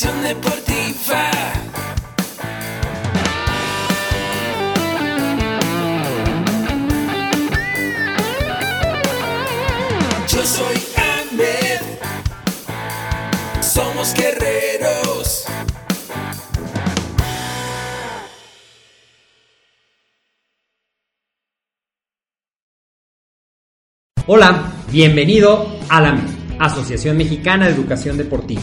Educación deportiva. Yo soy Ahmed. Somos guerreros. Hola, bienvenido a la Asociación Mexicana de Educación Deportiva.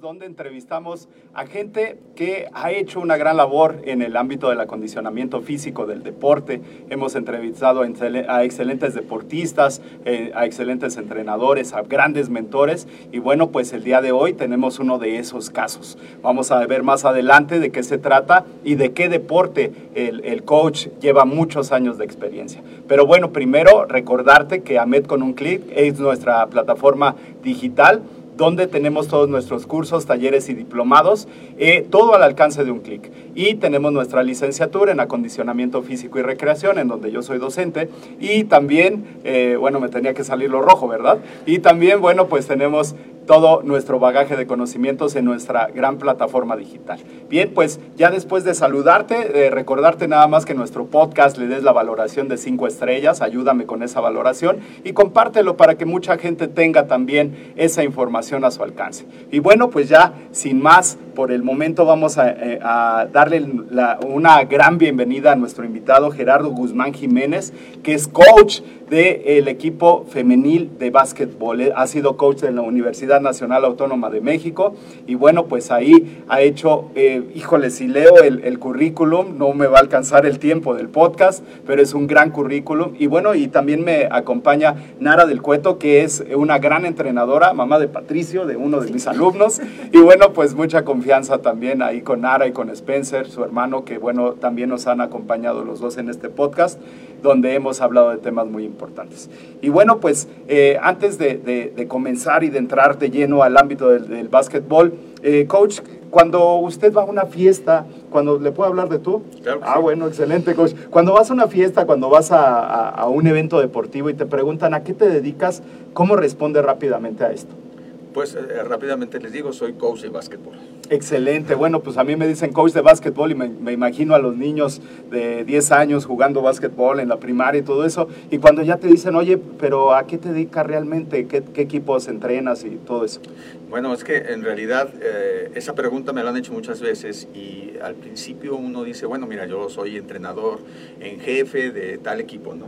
donde entrevistamos a gente que ha hecho una gran labor en el ámbito del acondicionamiento físico del deporte. Hemos entrevistado a excelentes deportistas, eh, a excelentes entrenadores, a grandes mentores y bueno, pues el día de hoy tenemos uno de esos casos. Vamos a ver más adelante de qué se trata y de qué deporte el, coach lleva muchos años de experiencia. Pero bueno, primero recordarte que AMED con un clic es nuestra plataforma digital donde tenemos todos nuestros cursos, talleres y diplomados, eh, todo al alcance de un clic. Y tenemos nuestra licenciatura en acondicionamiento físico y recreación, en donde yo soy docente. Y también, eh, bueno, me tenía que salir lo rojo, ¿verdad? Y también, bueno, pues tenemos todo nuestro bagaje de conocimientos en nuestra gran plataforma digital. Bien, pues ya después de saludarte, de recordarte nada más que nuestro podcast le des la valoración de cinco estrellas, ayúdame con esa valoración y compártelo para que mucha gente tenga también esa información a su alcance. Y bueno, pues ya sin más, por el momento vamos a, eh, darle una gran bienvenida a nuestro invitado Gerardo Guzmán Jiménez, que es coach del equipo femenil de básquetbol. Ha sido coach en la Universidad Nacional Autónoma de México y bueno, pues ahí ha hecho, eh, híjole, si leo el, el, currículum, no me va a alcanzar el tiempo del podcast, pero es un gran currículum. Y bueno, y también me acompaña Nara del Cueto, que es una gran entrenadora, mamá de Patricio, de uno de mis alumnos. Y bueno, pues mucha confianza también ahí con Nara y con Spencer, su hermano, que bueno, también nos han acompañado los dos en este podcast donde hemos hablado de temas muy importantes. Y bueno, pues eh, antes de, comenzar y de entrar de lleno al ámbito del, básquetbol, eh, coach, cuando usted va a una fiesta, cuando le puedo hablar de tú. ah, bueno, excelente, coach. Cuando vas a una fiesta, cuando vas a, a un evento deportivo y te preguntan a qué te dedicas, ¿cómo responde rápidamente a esto? Pues eh, rápidamente les digo, soy coach de básquetbol. Excelente, bueno, pues a mí me dicen coach de básquetbol y me, imagino a los niños de 10 años jugando básquetbol en la primaria y todo eso. Y cuando ya te dicen, oye, pero ¿a qué te dedicas realmente? ¿Qué, equipos entrenas y todo eso? Bueno, es que en realidad eh, esa pregunta me la han hecho muchas veces y al principio uno dice, bueno, mira, yo soy entrenador en jefe de tal equipo, ¿no?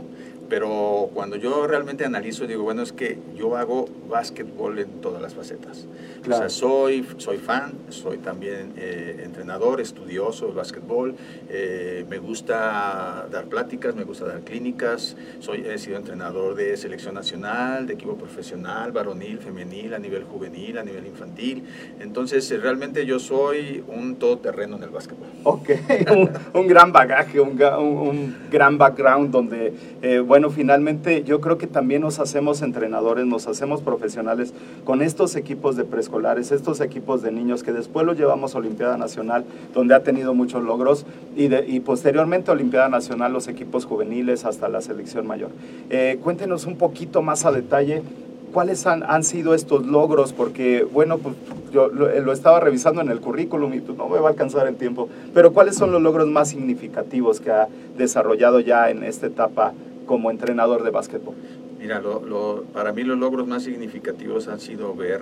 Pero cuando yo realmente analizo, digo, bueno, es que yo hago básquetbol en todas las facetas. O sea, soy, soy fan, soy también eh, entrenador, estudioso de básquetbol, eh, me gusta dar pláticas, me gusta dar clínicas, soy, he sido entrenador de selección nacional, de equipo profesional, varonil, femenil, a nivel juvenil, a nivel infantil. Entonces, eh, realmente yo soy un todoterreno en el básquetbol. Ok, un, gran bagaje, un, un, gran background donde, bueno, finalmente yo creo que también nos hacemos entrenadores, nos hacemos profesionales con estos equipos de preescolares, estos equipos de niños que después los llevamos a Olimpiada Nacional, donde ha tenido muchos logros, y, posteriormente a Olimpiada Nacional los equipos juveniles hasta la selección mayor. Eh, cuéntenos un poquito más a detalle ¿cuáles han, han, sido estos logros? Porque, bueno, pues yo lo, lo, estaba revisando en el currículum y pues no me va a alcanzar el tiempo, pero ¿cuáles son los logros más significativos que ha desarrollado ya en esta etapa como entrenador de básquetbol? Mira, para mí los logros más significativos han sido ver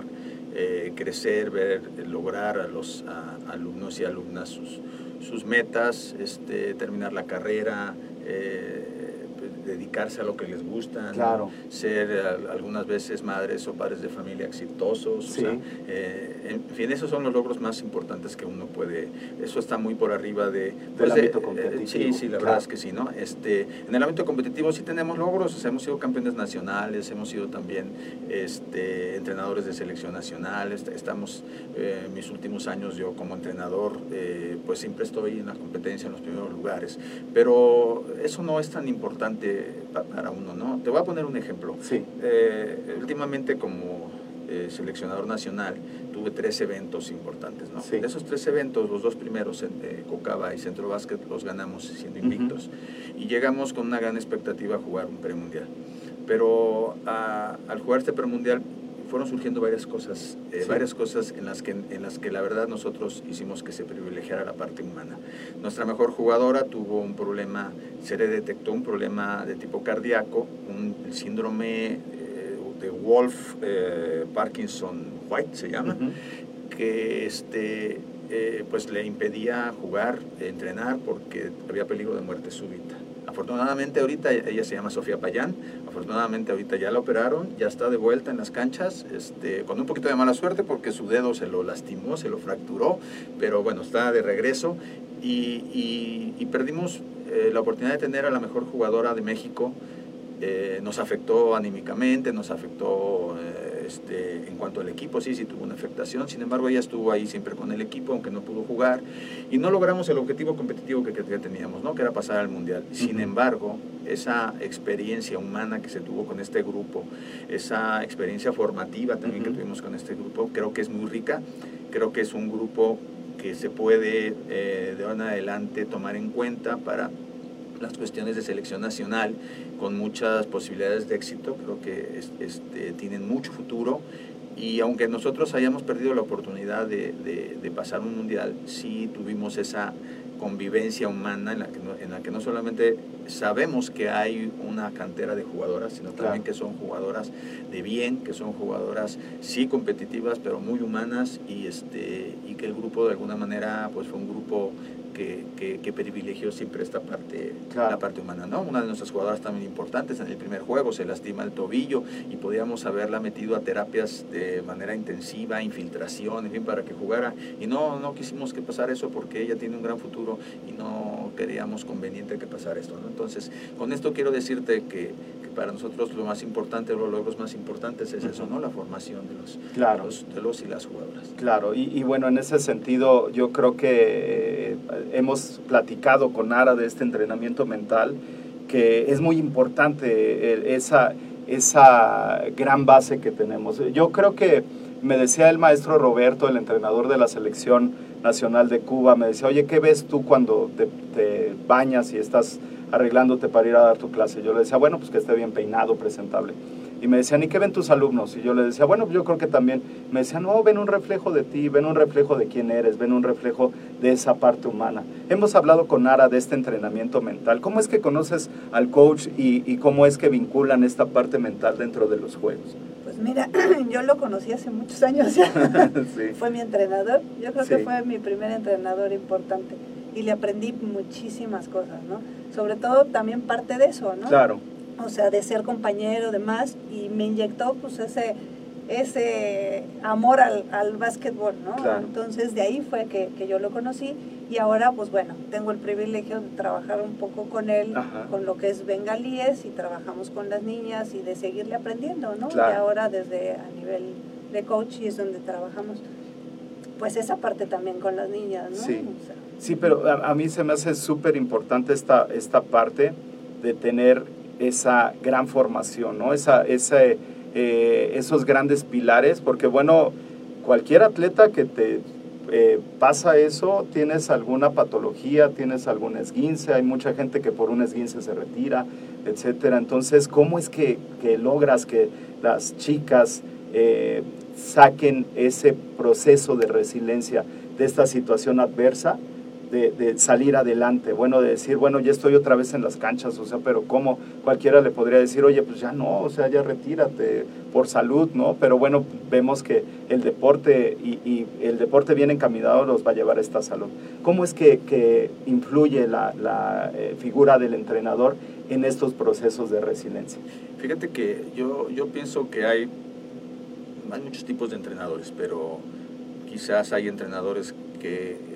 eh, crecer, ver, lograr a los alumnos y alumnas sus, sus metas, este, terminar la carrera, eh, dedicarse a lo que les gusta, claro. ser algunas veces madres o padres de familia exitosos. Sí. O sea, eh, en fin, esos son los logros más importantes que uno puede. Eso está muy por arriba de. Pues, de ámbito competitivo. Eh, sí, sí, la claro. verdad es que sí, ¿no? Este, en el ámbito competitivo sí tenemos logros. O sea, hemos sido campeones nacionales, hemos sido también este, entrenadores de selección nacional. Estamos, eh, mis últimos años yo como entrenador, eh, pues siempre estoy en la competencia en los primeros lugares. Pero eso no es tan importante para uno, ¿no? Te voy a poner un ejemplo. Sí. Eh, últimamente como eh, seleccionador nacional tuve tres eventos importantes, ¿no? Sí. De esos tres eventos, los dos primeros, eh, Cocaba y Centro Básquet, los ganamos siendo invictos. Uh -huh. Y llegamos con una gran expectativa a jugar un premundial. Pero a, al jugar este premundial fueron surgiendo varias cosas, eh, sí. varias cosas en las, que, en las que la verdad nosotros hicimos que se privilegiara la parte humana. Nuestra mejor jugadora tuvo un problema, se le detectó un problema de tipo cardíaco, un síndrome eh, de Wolf eh, Parkinson White se llama, uh -huh. que este, pues le impedía jugar, entrenar porque había peligro de muerte súbita. Afortunadamente ahorita ella se llama Sofía Payán, afortunadamente ahorita ya la operaron, ya está de vuelta en las canchas, este, con un poquito de mala suerte porque su dedo se lo lastimó, se lo fracturó, pero bueno, está de regreso. Y, y, y perdimos eh, la oportunidad de tener a la mejor jugadora de México, eh, nos afectó anímicamente, nos afectó eh, este, en cuanto al equipo, sí, sí tuvo una afectación, sin embargo ella estuvo ahí siempre con el equipo, aunque no pudo jugar, y no logramos el objetivo competitivo que, que teníamos, ¿no? que era pasar al Mundial. Sin uh -huh. embargo, esa experiencia humana que se tuvo con este grupo, esa experiencia formativa también uh -huh. que tuvimos con este grupo, creo que es muy rica, creo que es un grupo que se puede eh, de ahora en adelante tomar en cuenta para las cuestiones de selección nacional con muchas posibilidades de éxito, creo que este, tienen mucho futuro y aunque nosotros hayamos perdido la oportunidad de, de, de pasar un mundial, sí tuvimos esa convivencia humana en la, que no, en la que no solamente sabemos que hay una cantera de jugadoras, sino claro. también que son jugadoras de bien, que son jugadoras sí competitivas, pero muy humanas y, este, y que el grupo de alguna manera pues fue un grupo que, que, que, privilegió siempre esta parte, claro. la parte humana, ¿no? Una de nuestras jugadoras también importantes en el primer juego se lastima el tobillo y podíamos haberla metido a terapias de manera intensiva, infiltración, en fin, para que jugara. Y no, no quisimos que pasara eso porque ella tiene un gran futuro y no queríamos conveniente que pasara esto, ¿no? Entonces, con esto quiero decirte que, que para nosotros lo más importante, los logros más importantes es eso, ¿no? La formación de los, claro. de los, de los y las jugadoras. Claro, y, y, bueno, en ese sentido yo creo que hemos platicado con Ara de este entrenamiento mental, que es muy importante esa, esa gran base que tenemos. Yo creo que me decía el maestro Roberto, el entrenador de la selección nacional de Cuba, me decía, oye, ¿qué ves tú cuando te, te bañas y estás arreglándote para ir a dar tu clase? Yo le decía, bueno, pues que esté bien peinado, presentable. Y me decían, ¿y qué ven tus alumnos? Y yo le decía, bueno, yo creo que también. Me decían, no, ven un reflejo de ti, ven un reflejo de quién eres, ven un reflejo de esa parte humana. Hemos hablado con Ara de este entrenamiento mental. ¿Cómo es que conoces al coach y, y cómo es que vinculan esta parte mental dentro de los juegos? Pues mira, yo lo conocí hace muchos años ya. sí. Fue mi entrenador. Yo creo sí. que fue mi primer entrenador importante. Y le aprendí muchísimas cosas, ¿no? Sobre todo también parte de eso, ¿no? Claro o sea, de ser compañero, demás, y me inyectó pues ese, ese amor al, al básquetbol, ¿no? Claro. Entonces de ahí fue que, que, yo lo conocí y ahora pues bueno, tengo el privilegio de trabajar un poco con él, Ajá. con lo que es bengalíes y trabajamos con las niñas y de seguirle aprendiendo, ¿no? Claro. Y ahora desde a nivel de coach y es donde trabajamos pues esa parte también con las niñas, ¿no? Sí, o sea, sí pero a, mí se me hace súper importante esta, esta parte de tener esa gran formación, ¿no? Esa, eh, esos grandes pilares, porque bueno, cualquier atleta que te eh, pasa eso, tienes alguna patología, tienes algún esguince, hay mucha gente que por un esguince se retira, etcétera. Entonces, ¿cómo es que, que logras que las chicas eh, saquen ese proceso de resiliencia de esta situación adversa? De, salir adelante, bueno, de decir, bueno, ya estoy otra vez en las canchas, o sea, pero ¿cómo? Cualquiera le podría decir, oye, pues ya no, o sea, ya retírate por salud, ¿no? Pero bueno, vemos que el deporte y, el deporte bien encaminado los va a llevar a esta salud. ¿Cómo es que, influye la, eh, figura del entrenador en estos procesos de resiliencia? Fíjate que yo, yo pienso que hay, hay muchos tipos de entrenadores, pero quizás hay entrenadores que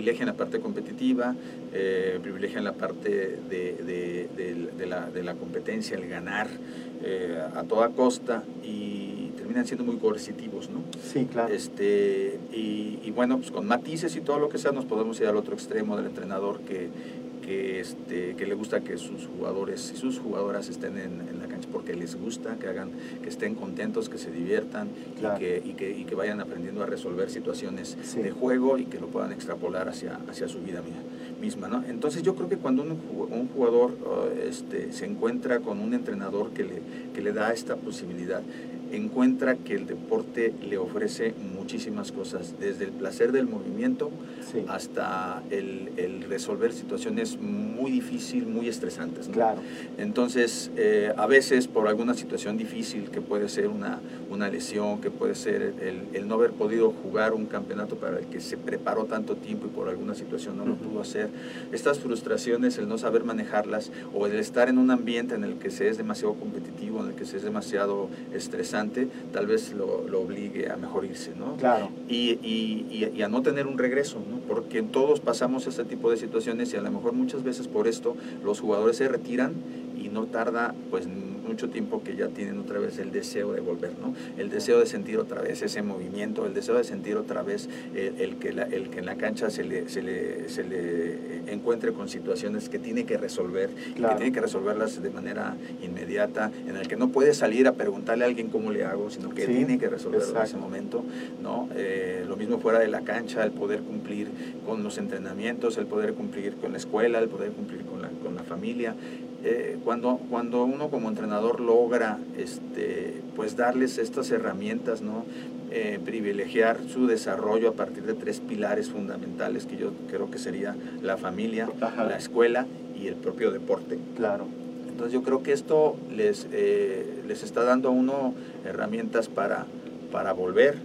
privilegian la parte competitiva, eh, privilegian la parte de, la, competencia, el ganar eh, a toda costa y terminan siendo muy coercitivos, ¿no? Sí, claro. Este, y, bueno, pues con matices y todo lo que sea nos podemos ir al otro extremo del entrenador que, que, este, que le gusta que sus jugadores y sus jugadoras estén en, la cancha porque les gusta, que hagan, que estén contentos, que se diviertan y, que, y, que, y, que, vayan aprendiendo a resolver situaciones de juego y que lo puedan extrapolar hacia, hacia su vida misma. ¿no? Entonces yo creo que cuando un, un jugador uh, este, se encuentra con un entrenador que le, que le da esta posibilidad, encuentra que el deporte le ofrece muchísimas cosas, desde el placer del movimiento hasta el, el, resolver situaciones muy difíciles, muy estresantes. Claro. Entonces, eh, a veces por alguna situación difícil, que puede ser una, una lesión, que puede ser el, el, no haber podido jugar un campeonato para el que se preparó tanto tiempo y por alguna situación no lo pudo hacer, estas frustraciones, el no saber manejarlas o el estar en un ambiente en el que se es demasiado competitivo, en el que se es demasiado estresante, tal vez lo, obligue a mejor irse, ¿no? Claro. Y, y, y, a no tener un regreso, ¿no? Porque todos pasamos ese tipo de situaciones y a lo mejor muchas veces por esto los jugadores se retiran y no tarda pues mucho tiempo que ya tienen otra vez el deseo de volver, ¿no? El deseo de sentir otra vez ese movimiento, el deseo de sentir otra vez el, que, el que en la cancha se le, se le, se le encuentre con situaciones que tiene que resolver, que tiene que resolverlas de manera inmediata, en el que no puede salir a preguntarle a alguien cómo le hago, sino que tiene que resolverlo en ese momento, ¿no? Eh, lo mismo fuera de la cancha, el poder cumplir con los entrenamientos, el poder cumplir con la escuela, el poder cumplir con la, con la familia, eh, cuando, cuando uno como entrenador logra este, pues darles estas herramientas, ¿no? Eh, privilegiar su desarrollo a partir de tres pilares fundamentales que yo creo que sería la familia, la escuela y el propio deporte. Claro. Entonces yo creo que esto les, eh, les está dando a uno herramientas para, para volver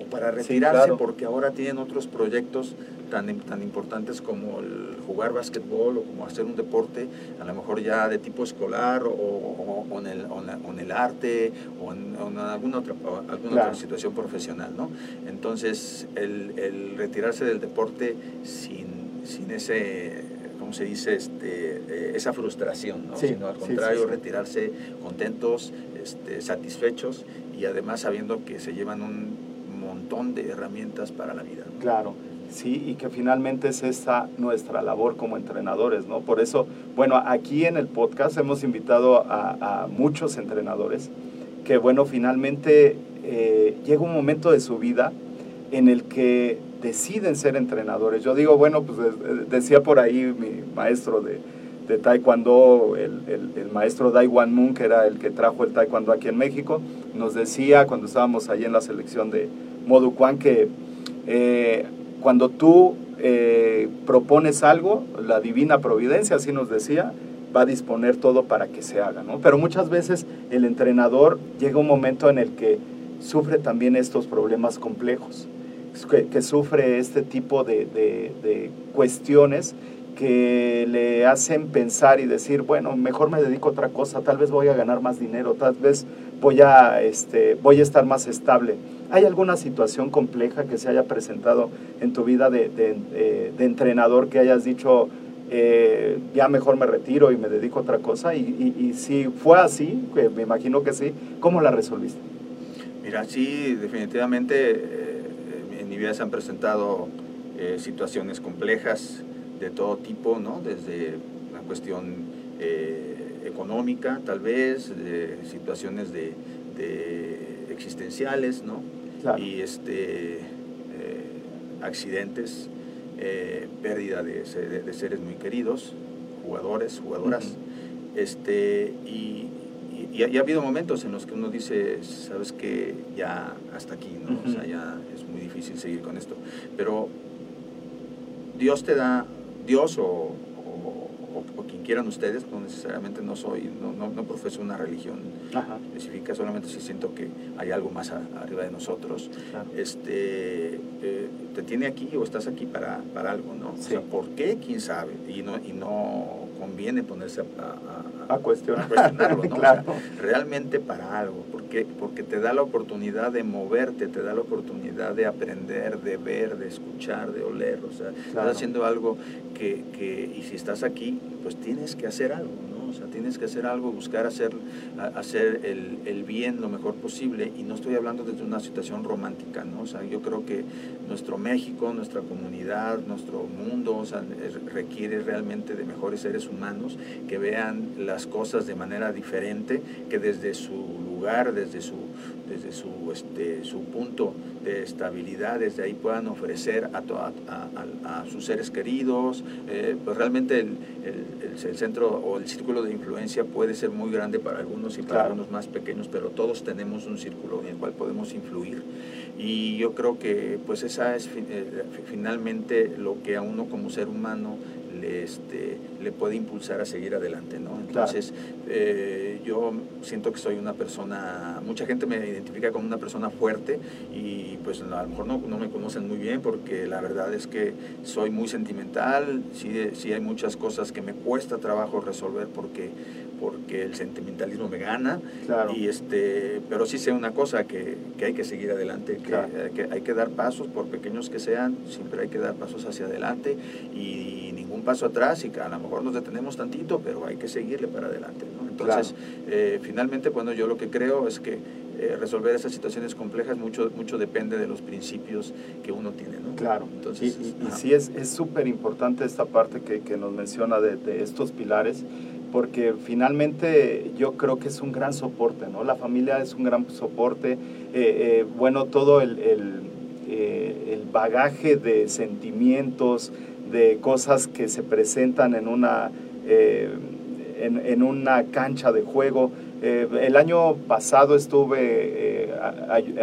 o para retirarse, porque ahora tienen otros proyectos tan, tan importantes como el jugar básquetbol o como hacer un deporte, a lo mejor ya de tipo escolar o, o, en, el, en, el, arte o en, alguna, otra, alguna otra situación profesional. ¿no? Entonces, el, el retirarse del deporte sin, sin ese ¿cómo se dice? Este, eh, esa frustración, ¿no? sino al contrario, retirarse contentos, este, satisfechos y además sabiendo que se llevan un montón de herramientas para la vida. Claro. ¿Sí? Y que finalmente es esa nuestra labor como entrenadores, ¿no? Por eso, bueno, aquí en el podcast hemos invitado a, muchos entrenadores que, bueno, finalmente eh, llega un momento de su vida en el que deciden ser entrenadores. Yo digo, bueno, pues decía por ahí mi maestro de, de Taekwondo, el, el, maestro Dai Wan Moon, que era el que trajo el Taekwondo aquí en México, nos decía cuando estábamos ahí en la selección de Modu Kwan que eh, cuando tú eh, propones algo, la divina providencia, así nos decía, va a disponer todo para que se haga, ¿no? Pero muchas veces el entrenador llega un momento en el que sufre también estos problemas complejos, que, sufre este tipo de, de, cuestiones que le hacen pensar y decir, bueno, mejor me dedico a otra cosa, tal vez voy a ganar más dinero, tal vez voy a, este, voy a estar más estable ¿Hay alguna situación compleja que se haya presentado en tu vida de, de, entrenador que hayas dicho, eh, ya mejor me retiro y me dedico a otra cosa? Y, si fue así, que me imagino que sí, ¿cómo la resolviste? Mira, sí, definitivamente eh, en mi vida se han presentado eh, situaciones complejas de todo tipo, ¿no? Desde una cuestión económica, tal vez, situaciones de existenciales, ¿no? Y este, eh, accidentes, pérdida de, seres muy queridos, jugadores, jugadoras. este, y, y, ha habido momentos en los que uno dice, sabes que ya hasta aquí, ¿no? O sea, ya es muy difícil seguir con esto. Pero Dios te da, Dios o, quien quieran ustedes, no necesariamente no soy, no, no, profeso una religión específica, solamente si siento que hay algo más arriba de nosotros. Este, eh, te tiene aquí o estás aquí para, para algo, ¿no? O sea, ¿por qué? ¿Quién sabe? Y no, y no conviene ponerse a, a, cuestionar. cuestionarlo, ¿no? realmente para algo, porque, porque te da la oportunidad de moverte, te da la oportunidad de aprender, de ver, de escuchar, de oler, o sea, estás haciendo algo que, que, y si estás aquí, pues tienes que hacer algo, ¿no? O sea, tienes que hacer algo, buscar hacer, hacer el, el, bien lo mejor posible. Y no estoy hablando desde una situación romántica, ¿no? O sea, yo creo que nuestro México, nuestra comunidad, nuestro mundo, o sea, requiere realmente de mejores seres humanos que vean las cosas de manera diferente, que desde su lugar, desde su, desde su, este, su punto de estabilidad, desde ahí puedan ofrecer a, a, a, sus seres queridos. Eh, pues realmente el, el, centro o el círculo de influencia puede ser muy grande para algunos y para algunos más pequeños, pero todos tenemos un círculo en el cual podemos influir. Y yo creo que pues esa es eh, finalmente lo que a uno como ser humano este, le puede impulsar a seguir adelante, ¿no? Entonces, eh, yo siento que soy una persona, mucha gente me identifica como una persona fuerte y pues a lo mejor no, no me conocen muy bien porque la verdad es que soy muy sentimental, sí, sí hay muchas cosas que me cuesta trabajo resolver porque porque el sentimentalismo me gana. Y este, pero sí sé una cosa, que, que hay que seguir adelante, que, que, hay que dar pasos, por pequeños que sean, siempre hay que dar pasos hacia adelante y ningún paso atrás y que a lo mejor nos detenemos tantito, pero hay que seguirle para adelante. ¿no? Entonces, eh, finalmente, cuando yo lo que creo es que eh, resolver esas situaciones complejas mucho, mucho depende de los principios que uno tiene. ¿no? Claro, Entonces, y, y, sí es súper importante esta parte que, que nos menciona de, de estos pilares porque finalmente yo creo que es un gran soporte, ¿no? La familia es un gran soporte, eh, eh, bueno, todo el, eh, el, bagaje de sentimientos, de cosas que se presentan en una, en, en, una cancha de juego. el año pasado estuve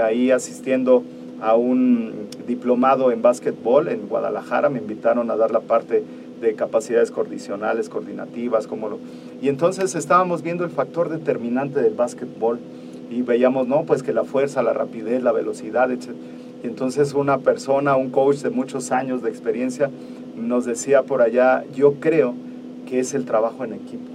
ahí asistiendo a un diplomado en básquetbol en Guadalajara, me invitaron a dar la parte de capacidades coordinacionales, coordinativas, como lo... Y entonces estábamos viendo el factor determinante del básquetbol y veíamos, no, pues que la fuerza, la rapidez, la velocidad, etc. Y entonces una persona, un coach de muchos años de experiencia, nos decía por allá, yo creo que es el trabajo en equipo.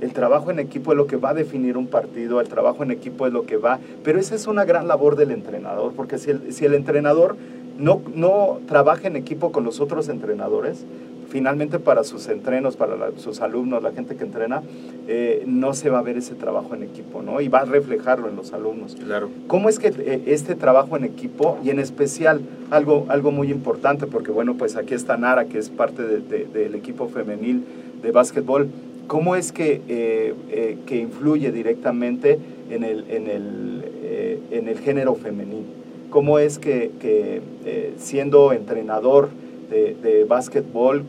El trabajo en equipo es lo que va a definir un partido, el trabajo en equipo es lo que va, pero esa es una gran labor del entrenador, porque si el, si el entrenador no, no trabaja en equipo con los otros entrenadores, finalmente para sus entrenos, para sus alumnos, la gente que entrena, eh, no se va a ver ese trabajo en equipo, ¿no? Y va a reflejarlo en los alumnos. Claro. ¿Cómo es que eh, este trabajo en equipo, y en especial algo, algo muy importante, porque bueno, pues aquí está Nara, que es parte del equipo femenil de básquetbol, ¿cómo es que, eh, que influye directamente en el, en el, en el género femenil? ¿Cómo es que, que siendo entrenador de, de básquetbol,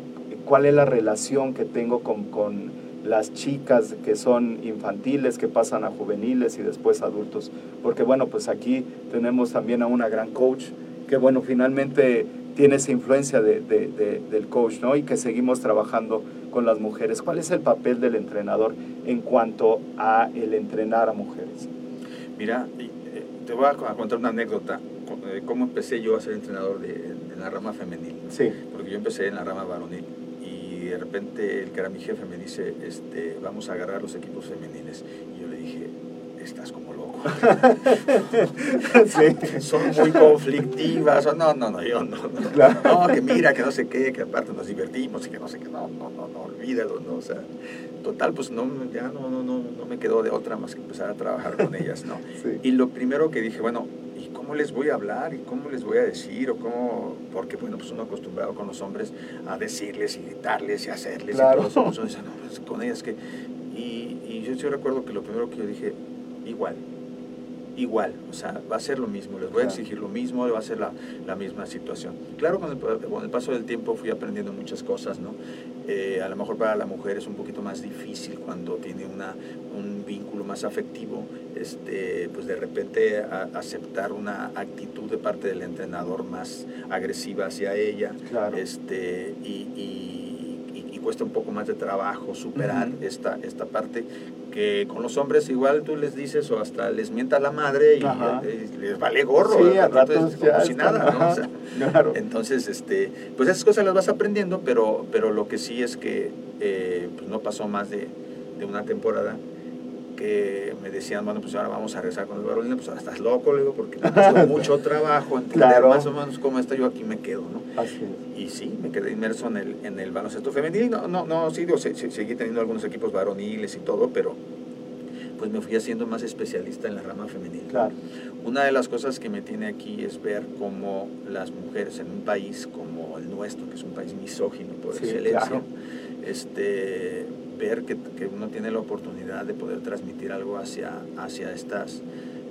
cuál es la relación que tengo con, con, las chicas que son infantiles, que pasan a juveniles y después adultos. Porque bueno, pues aquí tenemos también a una gran coach que bueno, finalmente tiene esa influencia de, de, del coach, ¿no? Y que seguimos trabajando con las mujeres. ¿Cuál es el papel del entrenador en cuanto a el entrenar a mujeres? Mira, eh, te voy a contar una anécdota. ¿Cómo empecé yo a ser entrenador de, la rama femenil? Sí. Porque yo empecé en la rama varonil de repente el que era mi jefe me dice, este, vamos a agarrar los equipos femeniles. Y yo le dije, estás como Son muy conflictivas. No, no, no, yo no. No. que mira, que no sé qué, que aparte nos divertimos y que no sé qué. No, no, no, no olvídalo. ¿no? O sea, total, pues no, ya no, no, no, no me quedó de otra más que empezar a trabajar con ellas. ¿no? Y lo primero que dije, bueno, cómo les voy a hablar y cómo les voy a decir o cómo, porque bueno, pues uno acostumbrado con los hombres a decirles y gritarles y hacerles y todo eso, pues no, pues con ellas que, y, y yo, yo recuerdo que lo primero que yo dije, igual, igual, o sea, va a ser lo mismo, les voy a exigir lo mismo, va a ser la, la misma situación. Claro, con el, con el, paso del tiempo fui aprendiendo muchas cosas, ¿no? Eh, a lo mejor para la mujer es un poquito más difícil cuando tiene una, un vínculo más afectivo, este, pues de repente aceptar una actitud de parte del entrenador más agresiva hacia ella, este, y cuesta un poco más de trabajo superar esta, esta parte que con los hombres igual tú les dices o hasta les mientas la madre y, les vale gorro, sí, como si nada, ¿no? Entonces, este, pues esas cosas las vas aprendiendo, pero, pero lo que sí es que eh, pues no pasó más de, de una temporada me decían, bueno, pues ahora vamos a rezar con el varonil, pues ahora estás loco, le digo, porque me mucho trabajo entender más o menos cómo está, yo aquí me quedo, ¿no? Así Y sí, me quedé inmerso en el, en el baloncesto femenil, no, no, no sí, digo, seguí teniendo algunos equipos varoniles y todo, pero pues me fui haciendo más especialista en la rama femenil. Claro. Una de las cosas que me tiene aquí es ver cómo las mujeres en un país como el nuestro, que es un país misógino por excelencia, este, ver que, que, uno tiene la oportunidad de poder transmitir algo hacia, hacia estas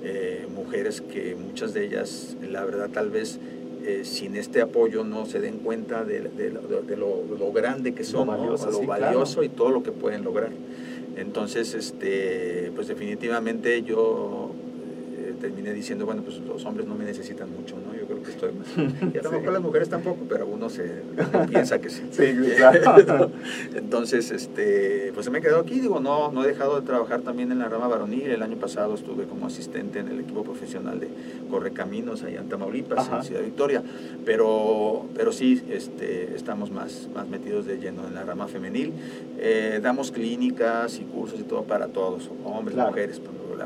eh, mujeres que muchas de ellas, la verdad, tal vez eh, sin este apoyo no se den cuenta de, de, de, lo, lo, grande que son, lo valioso, y todo lo que pueden lograr. Entonces, este, pues definitivamente yo eh, terminé diciendo, bueno, pues los hombres no me necesitan mucho, ¿no? Que estoy más. Y a lo mejor las mujeres tampoco, pero uno se piensa que sí. Sí, claro. Entonces, este, pues se me quedó aquí, digo, no, no he dejado de trabajar también en la rama varonil. El año pasado estuve como asistente en el equipo profesional de Correcaminos allá en Tamaulipas, en Ciudad Victoria. Pero, pero sí, este, estamos más, más metidos de lleno en la rama femenil. Eh, damos clínicas y cursos y todo para todos, hombres, mujeres,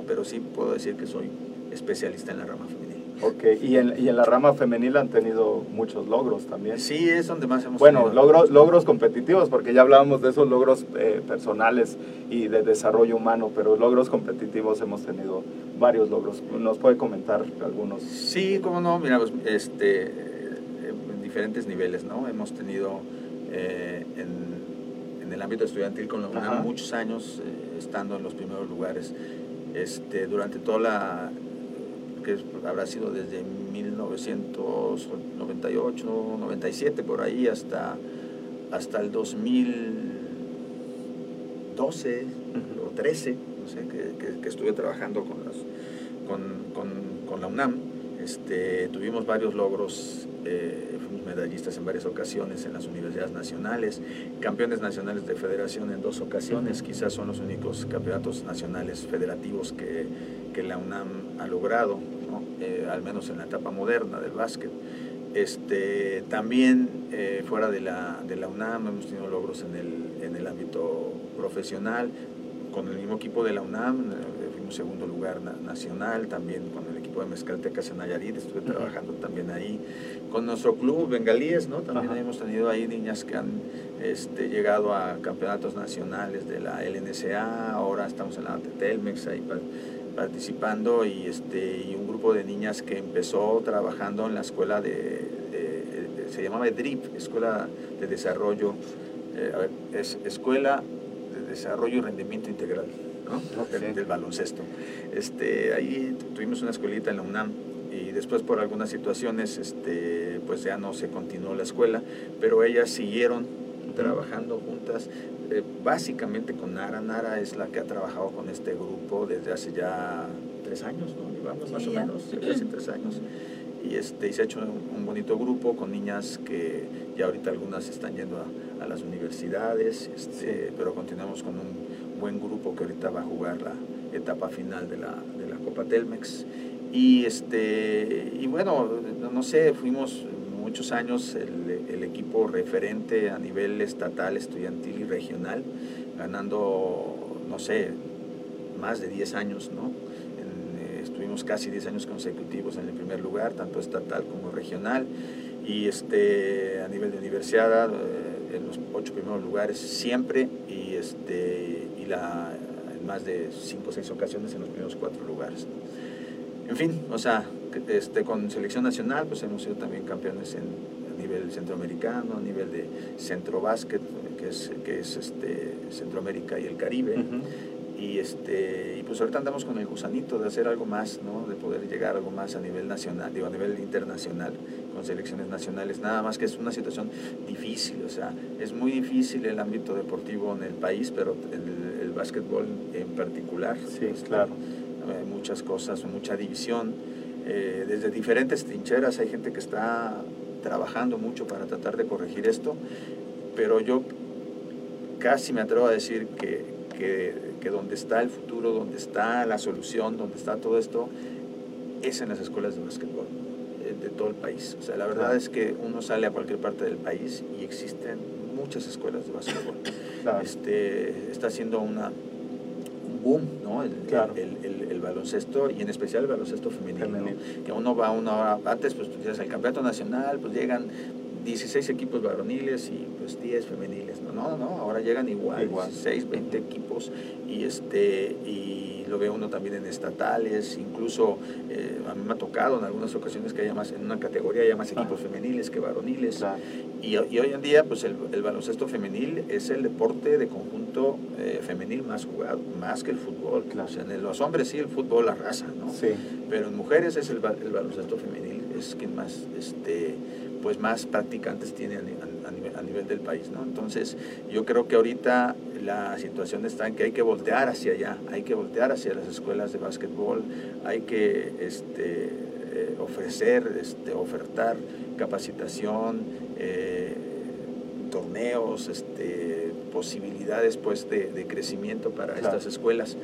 pero sí puedo decir que soy especialista en la rama femenil. Ok, y en, y en la rama femenil han tenido muchos logros también. Sí, es donde más hemos Bueno, logros, logros competitivos, porque ya hablábamos de esos logros eh, personales y de desarrollo humano, pero logros competitivos hemos tenido varios logros. ¿Nos puede comentar algunos? Sí, cómo no, mira, pues, este, en diferentes niveles, ¿no? Hemos tenido eh, en, en, el ámbito estudiantil con la UNAM muchos años eh, estando en los primeros lugares. Este, durante toda la que habrá sido desde 1998, 97, por ahí, hasta, hasta el 2012 o 13, no sé, que, que, estuve trabajando con, las, con, con, con la UNAM. Este, tuvimos varios logros, eh, fuimos medallistas en varias ocasiones en las universidades nacionales, campeones nacionales de federación en dos ocasiones, quizás son los únicos campeonatos nacionales federativos que, que la UNAM ha logrado. Eh, al menos en la etapa moderna del básquet. Este, también eh, fuera de la, de la, UNAM hemos tenido logros en el, en el ámbito profesional, con el mismo equipo de la UNAM, eh, fuimos segundo lugar nacional, también con el equipo de Mezcaltecas en Nayarit, estuve trabajando también ahí, con nuestro club Bengalíes, ¿no? también hemos tenido ahí niñas que han este, llegado a campeonatos nacionales de la LNCA, ahora estamos en la Telmex, ahí participando y, este, y un grupo de niñas que empezó trabajando en la escuela de, se llamaba EDRIP, Escuela de Desarrollo, eh, a ver, es Escuela de Desarrollo y Rendimiento Integral, ¿no? del, baloncesto. Este, ahí tuvimos una escuelita en la UNAM y después por algunas situaciones este, pues ya no se continuó la escuela, pero ellas siguieron trabajando juntas eh, básicamente con Nara. Nara es la que ha trabajado con este grupo desde hace ya tres años, ¿no? Llevamos más o menos, casi tres años. Y, este, se ha hecho un, bonito grupo con niñas que ya ahorita algunas están yendo a, las universidades, este, pero continuamos con un buen grupo que ahorita va a jugar la etapa final de la, de la Copa Telmex. Y, este, y bueno, no sé, fuimos muchos años el, equipo referente a nivel estatal, estudiantil y regional, ganando, no sé, más de 10 años, ¿no? Eh, estuvimos casi 10 años consecutivos en el primer lugar, tanto estatal como regional, y este, a nivel de universidad, eh, en los ocho primeros lugares siempre, y, este, y la, en más de 5 o 6 ocasiones en los primeros cuatro lugares. En fin, o sea, este, con selección nacional, pues hemos sido también campeones en, a nivel centroamericano, a nivel de centro básquet, que es, que es este, Centroamérica y el Caribe. y este y pues ahorita andamos con el gusanito de hacer algo más no de poder llegar a algo más a nivel nacional digo a nivel internacional con selecciones nacionales. Nada más que es una situación difícil o sea es muy difícil el ámbito deportivo en el país pero el, el básquetbol en particular sí este, claro. eh, muchas cosas mucha división eh, desde diferentes trincheras hay gente que está trabajando mucho para tratar de corregir esto pero yo casi me atrevo a decir que, que, que, donde está el futuro, donde está la solución, donde está todo esto, es en las escuelas de básquetbol eh, de todo el país. O sea, la verdad es que uno sale a cualquier parte del país y existen muchas escuelas de básquetbol. Claro. Este, está haciendo una, un boom, ¿no? El, claro. el, el, el, baloncesto y en especial el baloncesto femenino. femenino. ¿no? Que uno va una hora antes, pues tú dices, al campeonato nacional, pues llegan 16 equipos varoniles y pues 10 femeniles. No, no, no, ahora llegan igual, igual. 16, 20 equipos y este y lo ve uno también en estatales, incluso eh, a mí me ha tocado en algunas ocasiones que haya más, en una categoría haya más equipos ah. femeniles que varoniles. Y, y, hoy en día pues el, el, baloncesto femenil es el deporte de conjunto eh, femenil más jugado, más que el fútbol. Claro. O sea, en los hombres sí, el fútbol arrasa, ¿no? Sí. Pero en mujeres es el, el baloncesto femenil, es quien más... este pues más practicantes tiene a, a, nivel, a, nivel, del país. ¿no? Entonces, yo creo que ahorita la situación está en que hay que voltear hacia allá, hay que voltear hacia las escuelas de básquetbol, hay que este, eh, ofrecer, este, ofertar capacitación, eh, torneos, este, posibilidades pues, de, de crecimiento para claro. estas escuelas.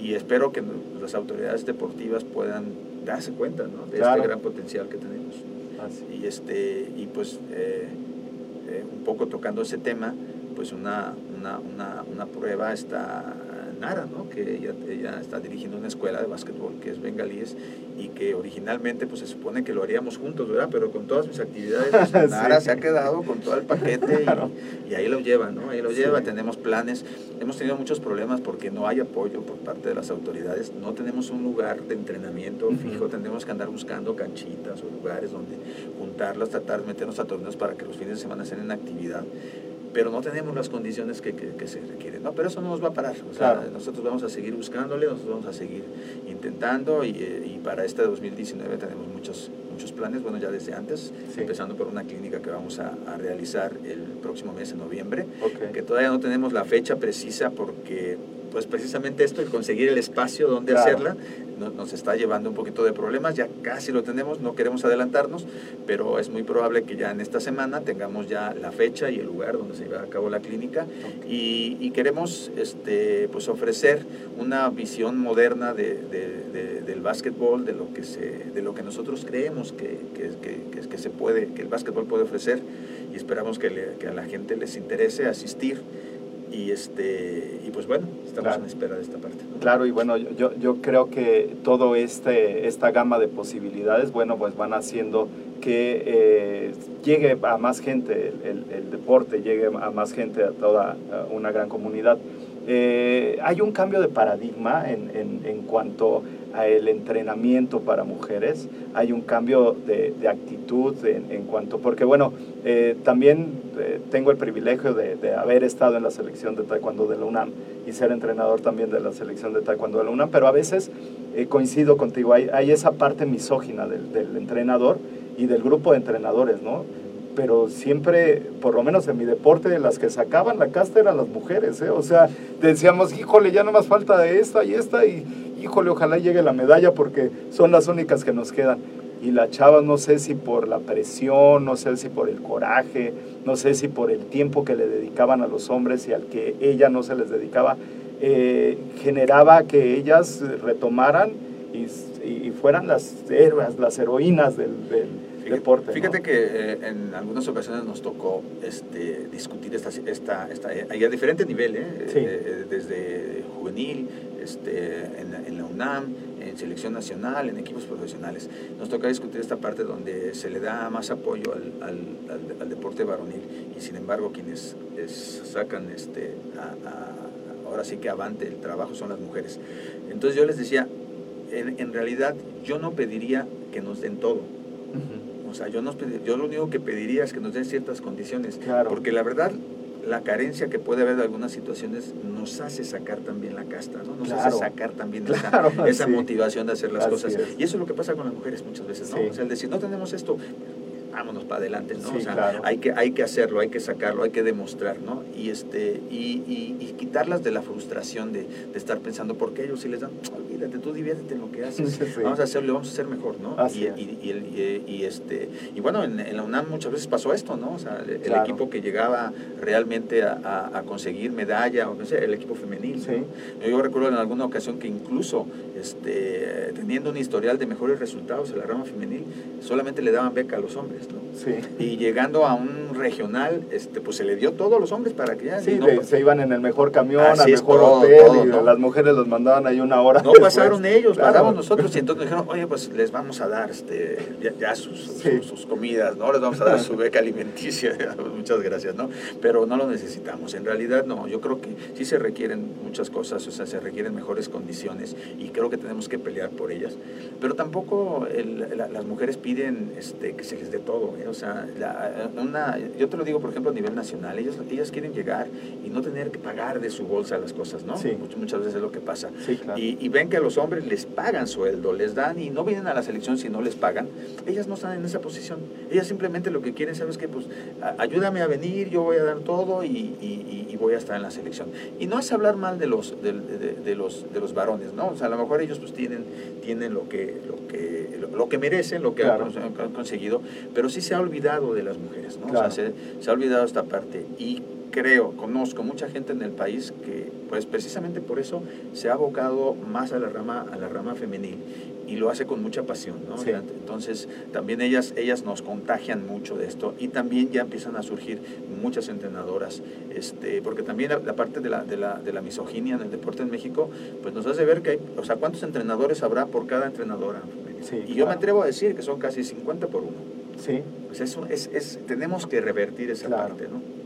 Y espero que las autoridades deportivas puedan darse cuenta ¿no? de claro. este gran potencial que tenemos. Así. Y, este, y pues eh, eh, un poco tocando ese tema, pues una, una, una, una prueba está Nara, ¿no? que ella, ella, está dirigiendo una escuela de básquetbol que es bengalíes y que originalmente pues se supone que lo haríamos juntos, ¿verdad? Pero con todas mis actividades, pues, Nara sí. se ha quedado con todo el paquete claro. y, y, ahí lo lleva, ¿no? Ahí lo sí. lleva, tenemos planes, hemos tenido muchos problemas porque no hay apoyo por parte de las autoridades, no tenemos un lugar de entrenamiento uh -huh. fijo, tenemos que andar buscando canchitas o lugares donde juntarlas, tratar de meternos a torneos para que los fines de semana sean en actividad pero no tenemos las condiciones que, que, que, se requieren. ¿no? Pero eso no nos va a parar. O sea, claro. nosotros vamos a seguir buscándole, nosotros vamos a seguir intentando y, y para este 2019 tenemos muchos, muchos planes, bueno, ya desde antes, sí. empezando por una clínica que vamos a, a, realizar el próximo mes, en noviembre, okay. que todavía no tenemos la fecha precisa porque pues precisamente esto, el conseguir el espacio donde claro. hacerla, no, nos está llevando un poquito de problemas, ya casi lo tenemos, no queremos adelantarnos, pero es muy probable que ya en esta semana tengamos ya la fecha y el lugar donde se lleva a cabo la clínica okay. y, y, queremos este, pues ofrecer una visión moderna de, de, de, del básquetbol, de lo que, se, de lo que nosotros creemos que, que, que, que se puede, que el básquetbol puede ofrecer y esperamos que, le, que a la gente les interese asistir y este y pues bueno estamos claro. en espera de esta parte claro y bueno yo, yo creo que todo este esta gama de posibilidades bueno pues van haciendo que eh, llegue a más gente el, el, el, deporte llegue a más gente a toda una gran comunidad eh, hay un cambio de paradigma en, en, en cuanto el entrenamiento para mujeres, hay un cambio de, de actitud en, cuanto, porque bueno, eh, también eh, tengo el privilegio de, de, haber estado en la selección de taekwondo de la UNAM y ser entrenador también de la selección de taekwondo de la UNAM, pero a veces eh, coincido contigo, hay, esa parte misógina del, entrenador y del grupo de entrenadores, ¿no? pero siempre, por lo menos en mi deporte, las que sacaban la casta eran las mujeres, ¿eh? O sea, decíamos, híjole, ya no más falta de esta y esta, y híjole, ojalá llegue la medalla porque son las únicas que nos quedan. Y las chavas, no sé si por la presión, no sé si por el coraje, no sé si por el tiempo que le dedicaban a los hombres y al que ella no se les dedicaba, eh, generaba que ellas retomaran y, y, fueran las héroes, las heroínas del, del Fíjate, deporte. Fíjate ¿no? que eh, en algunas ocasiones nos tocó este, discutir esta, esta, esta, eh, a diferentes niveles, ¿eh? sí. eh, desde juvenil, este, en, la, en, la, UNAM, en selección nacional, en equipos profesionales. Nos toca discutir esta parte donde se le da más apoyo al, al, al, al deporte varonil y sin embargo quienes es, sacan este, a, a, ahora sí que avante el trabajo son las mujeres. Entonces yo les decía, en, en realidad yo no pediría que nos den todo. Uh -huh o sea, yo, nos, yo lo único que pediría es que nos den ciertas condiciones. Claro. Porque la verdad, la carencia que puede haber de algunas situaciones nos hace sacar también la casta, ¿no? Nos hace sacar también esa, motivación de hacer las cosas. Y eso es lo que pasa con las mujeres muchas veces, ¿no? O sea, el decir, no tenemos esto, vámonos para adelante, ¿no? o sea, hay, que, hay que hacerlo, hay que sacarlo, hay que demostrar, ¿no? Y, este, y, y, quitarlas de la frustración de, de, estar pensando, ¿por qué ellos sí les dan? Olvídate, tú diviértete en lo que haces, vamos a hacerlo, vamos a hacer mejor, ¿no? y, y, este, y bueno, en, la UNAM muchas veces pasó esto, ¿no? O sea, el, equipo que llegaba realmente a, a, conseguir medalla, o no sé, el equipo femenil, Yo recuerdo en alguna ocasión que incluso este, teniendo un historial de mejores resultados en la rama femenil, solamente le daban beca a los hombres. Y llegando a un regional, este, pues se le dio todo a los hombres para que ya... Sí, se iban en el mejor camión, al mejor hotel, y las mujeres los mandaban ahí una hora No pasaron ellos, pasamos nosotros, y entonces dijeron, oye, pues les vamos a dar este, ya, sus, sus, comidas, ¿no? Les vamos a dar su beca alimenticia, muchas gracias, ¿no? Pero no lo necesitamos, en realidad no, yo creo que sí se requieren muchas cosas, o sea, se requieren mejores condiciones, y creo que tenemos que pelear por ellas, pero tampoco las mujeres piden este, que se les dé todo, ¿eh? o sea, una, yo te lo digo por ejemplo a nivel nacional, ellos, ellas quieren llegar y no tener que pagar de su bolsa las cosas, ¿no? muchas veces es lo que pasa. y, ven que a los hombres les pagan sueldo, les dan y no vienen a la selección si no les pagan, ellas no están en esa posición, ellas simplemente lo que quieren, ¿sabes qué? Pues ayúdame a venir, yo voy a dar todo y, voy a estar en la selección. Y no es hablar mal de los, de, los, de los varones, ¿no? O sea, a lo mejor ellos pues tienen, tienen lo, que, lo, que, lo, que merecen, lo que han, conseguido, pero sí se ha olvidado de las mujeres, ¿no? O sea, se, se, ha olvidado esta parte. Y creo, conozco mucha gente en el país que, pues precisamente por eso, se ha abocado más a la rama, a la rama femenil y lo hace con mucha pasión, ¿no? Entonces, también ellas, ellas nos contagian mucho de esto y también ya empiezan a surgir muchas entrenadoras, este, porque también la, parte de la, de, la, de la misoginia en el deporte en México, pues nos hace ver que hay, o sea, ¿cuántos entrenadores habrá por cada entrenadora? y yo me atrevo a decir que son casi 50 por uno. Sí. Pues es, es, tenemos que revertir esa parte, ¿no?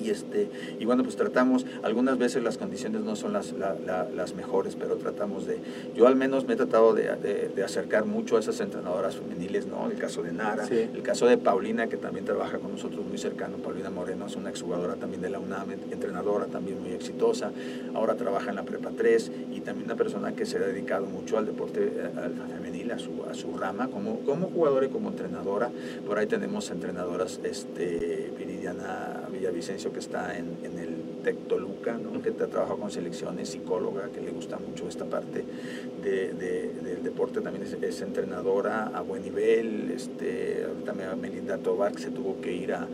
Y este y bueno pues tratamos algunas veces las condiciones no son las, las mejores pero tratamos de yo al menos me he tratado de, de, acercar mucho a esas entrenadoras femeniles no el caso de Nara el caso de Paulina que también trabaja con nosotros muy cercano Paulina Moreno es una exjugadora también de la UNAM entrenadora también muy exitosa ahora trabaja en la prepa 3 y también una persona que se ha dedicado mucho al deporte eh, al femenil a su, a su rama como, como jugadora y como entrenadora. Por ahí tenemos entrenadoras este Viridiana Villavicencio que está en, en el Tectoluca, ¿no? que trabaja con selecciones, psicóloga, que le gusta mucho esta parte de, del deporte, también es, entrenadora a buen nivel, este, también Melinda Tobar, que se tuvo que ir a,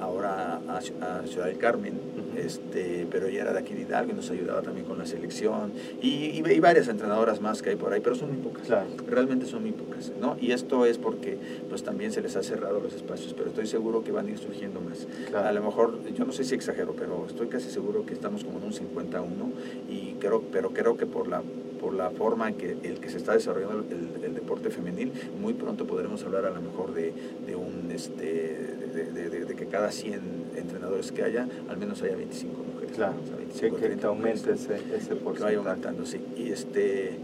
ahora a, Ciudad del Carmen, este, pero ella era de aquí de Hidalgo y nos ayudaba también con la selección, y, y, varias entrenadoras más que hay por ahí, pero son muy pocas, realmente son muy pocas, ¿no? Y esto es porque pues también se les ha cerrado los espacios, pero estoy seguro que van a ir surgiendo más. A lo mejor, yo no sé si exagero, pero estoy casi seguro que estamos como en un 51, y creo, pero creo que por la por la forma en que el que se está desarrollando el, deporte femenil, muy pronto podremos hablar a lo mejor de, de un este de, que cada 100 entrenadores que haya, al menos haya 25 mujeres. Claro, que, aumente ese, ese porcentaje. Que vaya aumentando, sí. Y este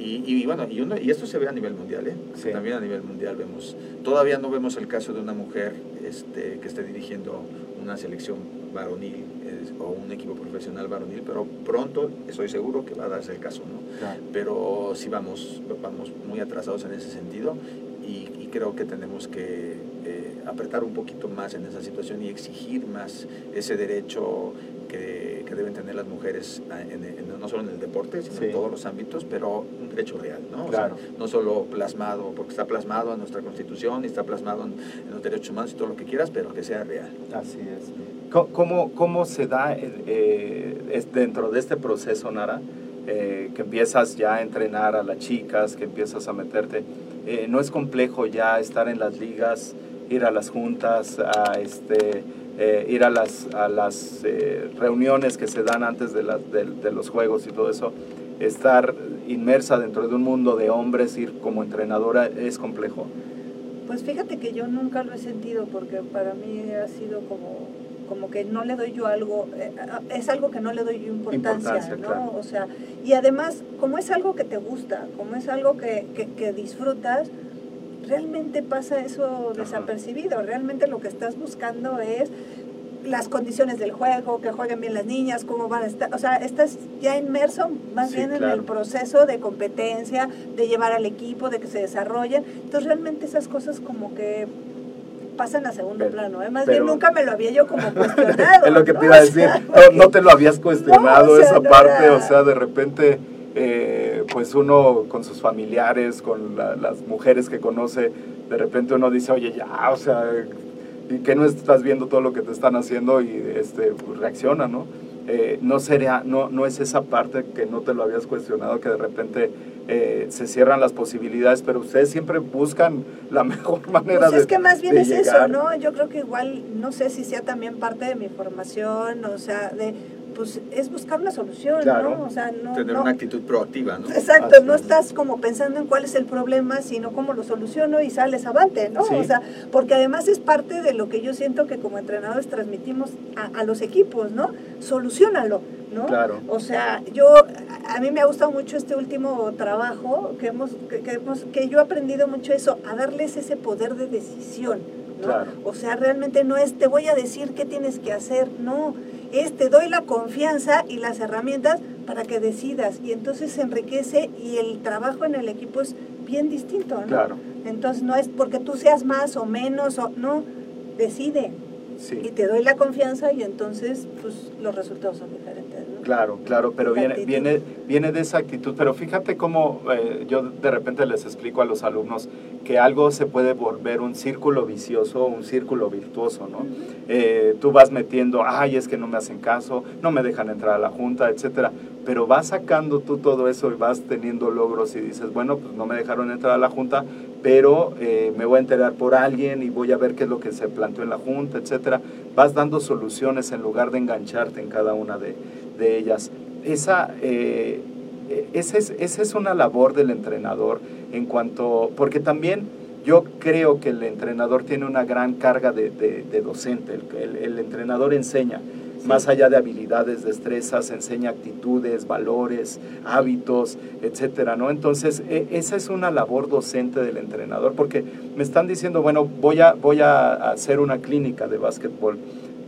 y, y, bueno, y, uno, y esto se ve a nivel mundial, ¿eh? También a nivel mundial vemos, todavía no vemos el caso de una mujer este, que esté dirigiendo una selección varonil o un equipo profesional varonil, pero pronto estoy seguro que va a darse el caso, ¿no? Pero sí vamos, vamos muy atrasados en ese sentido y, creo que tenemos que eh, apretar un poquito más en esa situación y exigir más ese derecho que, que deben tener las mujeres no solo en el deporte, sino en todos los ámbitos, pero un derecho real, ¿no? no solo plasmado, porque está plasmado en nuestra constitución y está plasmado en, los derechos humanos y todo lo que quieras, pero que sea real. Así es. ¿Cómo, cómo se da eh, dentro de este proceso, Nara, eh, que empiezas ya a entrenar a las chicas, que empiezas a meterte? Eh, ¿No es complejo ya estar en las ligas, ir a las juntas, a este, ir a las, a las reuniones que se dan antes de, de, los juegos y todo eso? Estar inmersa dentro de un mundo de hombres, ir como entrenadora, ¿es complejo? Pues fíjate que yo nunca lo he sentido porque para mí ha sido como como que no le doy yo algo, eh, es algo que no le doy yo importancia, ¿no? O sea, y además, como es algo que te gusta, como es algo que, que, disfrutas, realmente pasa eso desapercibido, realmente lo que estás buscando es las condiciones del juego, que jueguen bien las niñas, cómo van a estar, o sea, estás ya inmerso más Sí, bien en el proceso de competencia, de llevar al equipo, de que se desarrollen. Entonces realmente esas cosas como que pasan a segundo Pero- plano. ¿eh? Más pero- bien nunca me lo había yo como cuestionado. es lo que te iba a O decir. No, no te lo habías cuestionado No, o sea, esa no parte, era- o sea, de repente, eh, pues uno con sus familiares, con la- las mujeres que conoce, de repente uno dice, oye, ya, o sea, y que no estás viendo todo lo que te están haciendo y este, pues, reacciona, ¿no? Eh, no sería, no, no es esa parte que no te lo habías cuestionado, que de repente eh, se cierran las posibilidades, pero ustedes siempre buscan la mejor manera Pues de es que más bien es eso, llegar. ¿no? Yo creo que igual, no sé si sea también parte de mi formación, o sea, de, pues es buscar una solución, Claro. ¿no? O sea, no... Tener no- una actitud proactiva, ¿no? Exacto, Así no es. estás como pensando en cuál es el problema, sino cómo lo soluciono y sales avante, ¿no? Sí. O sea, porque además es parte de lo que yo siento que como entrenadores transmitimos a, a los equipos, ¿no? Solucionalo, ¿no? Claro. O sea, yo, a mí me ha gustado mucho este último trabajo, que hemos, que, que hemos, que yo he aprendido mucho eso, a darles ese poder de decisión, ¿no? Claro. O sea, realmente no es te voy a decir qué tienes que hacer, no, es te doy la confianza y las herramientas para que decidas y entonces se enriquece y el trabajo en el equipo es bien distinto, ¿no? Claro. Entonces no es porque tú seas más o menos o no, decide y te doy la confianza y entonces pues los resultados son diferentes. Claro, claro, pero viene, actitud. viene, viene de esa actitud. Pero fíjate cómo eh, yo de repente les explico a los alumnos que algo se puede volver un círculo vicioso, un círculo virtuoso, ¿no? Eh, tú vas metiendo, ay, es que no me hacen caso, no me dejan entrar a la junta, etcétera. Pero vas sacando tú todo eso y vas teniendo logros y dices, bueno, pues no me dejaron entrar a la junta, pero eh, me voy a enterar por alguien y voy a ver qué es lo que se planteó en la junta, etcétera. Vas dando soluciones en lugar de engancharte en cada una de, de ellas. Esa, eh, esa, es, esa es una labor del entrenador en cuanto, porque también yo creo que el entrenador tiene una gran carga de, de- de docente, el, el- el entrenador enseña, más allá de habilidades, destrezas, enseña actitudes, valores, hábitos, etcétera, ¿no? Entonces, e- esa es una labor docente del entrenador, porque me están diciendo, bueno, voy a, voy a hacer una clínica de básquetbol,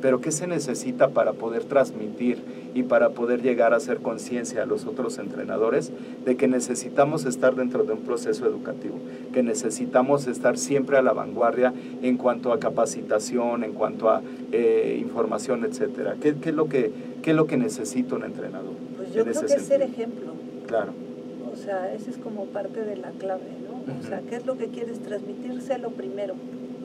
pero ¿qué se necesita para poder transmitir y para poder llegar a hacer conciencia a los otros entrenadores de que necesitamos estar dentro de un proceso educativo, que necesitamos estar siempre a la vanguardia en cuanto a capacitación, en cuanto a eh, información, etcétera? ¿Qué, qué es lo que, ¿Qué es lo que necesita un entrenador? Pues yo en creo que es ser sentido? ejemplo. Claro, O sea, esa es como parte de la clave, ¿no? O Ujú. sea, ¿qué es lo que quieres transmitírselo primero?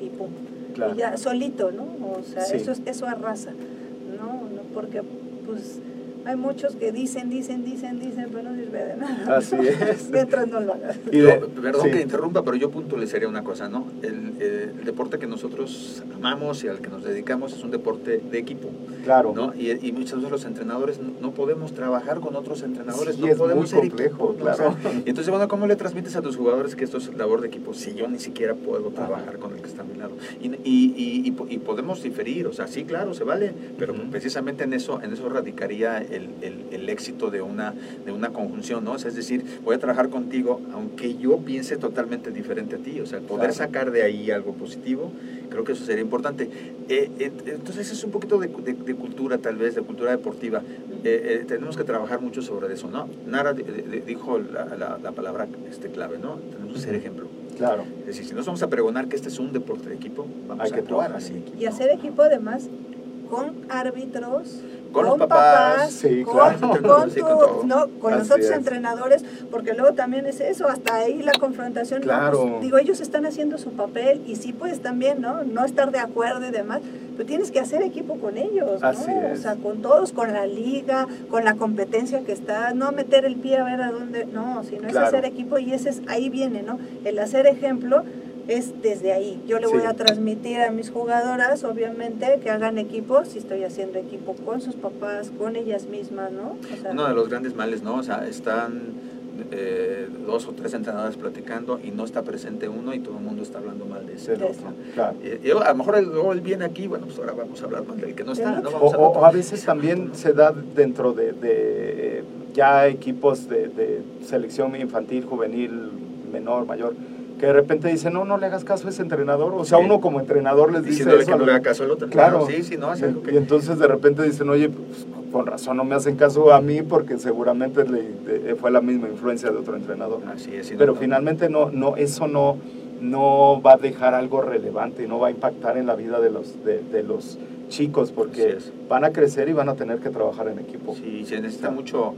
Y pum. Claro. Ya solito, ¿no? O sea, Sí. eso, es- eso arrasa. ¿no? Porque, pues, hay muchos que dicen, dicen, dicen, dicen, pero no sirve de nada. Así es. Mientras no lo hagas. Y de- Yo, perdón sí. que interrumpa, pero yo puntualizaría una cosa, ¿no? El, el- el deporte que nosotros amamos y al que nos dedicamos es un deporte de equipo, Claro. ¿no? Y, y muchas veces los entrenadores no, no podemos trabajar con otros entrenadores, Sí, no es podemos muy ser complejo, equipo, ¿no? claro. O sea, y entonces, bueno, ¿cómo le transmites a tus jugadores que esto es labor de equipo si yo ni siquiera puedo trabajar con el que está a mi lado? Y, y, y- y po- y podemos diferir, o sea, sí, claro, se vale, pero Ujú. precisamente en eso, en eso radicaría el, el- el éxito de una, de una conjunción, ¿no? O sea, es decir, voy a trabajar contigo aunque yo piense totalmente diferente a ti, o sea, poder Claro. sacar de ahí algo positivo, creo que eso sería importante. Eh, eh, entonces es un poquito de, de- de cultura, tal vez, de cultura deportiva. Eh, eh, tenemos que trabajar mucho sobre eso, ¿no? Nara di- di- dijo la, la- la palabra este, clave, ¿no? Tenemos que ser ejemplo. Claro. Es decir, si nos vamos a pregonar que este es un deporte de equipo, vamos Hay a que actuar así. Y hacer equipo además con árbitros, Con los papás, sí, con, claro. con tu- con no, con los otros es. entrenadores, porque luego también es eso, hasta ahí la confrontación. ¿no? Claro. Pues, digo, ellos están haciendo su papel y sí puedes también, ¿no? No estar de acuerdo y demás, pero tienes que hacer equipo con ellos, ¿no? Así O es. sea, con todos, con la liga, con la competencia que está, no meter el pie a ver a dónde, no, sino es Claro. hacer equipo y ese es, ahí viene, ¿no? El hacer ejemplo es desde ahí. Yo le voy Sí. a transmitir a mis jugadoras, obviamente, que hagan equipo, si estoy haciendo equipo con sus papás, con ellas mismas, ¿no? O sea, Uno de los grandes males, ¿no? O sea, están eh, dos o tres entrenadores platicando y no está presente uno y todo el mundo está hablando mal de ese. Otro, claro. Y, y a lo mejor él, luego él viene aquí, bueno, pues ahora vamos a hablar mal del que no está, ¿no? O, a o- o a veces también se da dentro de, de, eh, ya equipos de, de selección infantil, juvenil, menor, mayor, que de repente dice, no, no le hagas caso a ese entrenador. O sea, uno como entrenador les dice que no le haga caso al otro. Claro. Sí, sí, no, es algo que... Y entonces de repente dicen, oye, pues, con razón no me hacen caso a mí porque seguramente le- de- fue la misma influencia de otro entrenador. Así es, Pero no. finalmente no, no, eso no, no va a dejar algo relevante, no va a impactar en la vida de los, de, de los chicos porque van a crecer y van a tener que trabajar en equipo. Sí, se necesita mucho,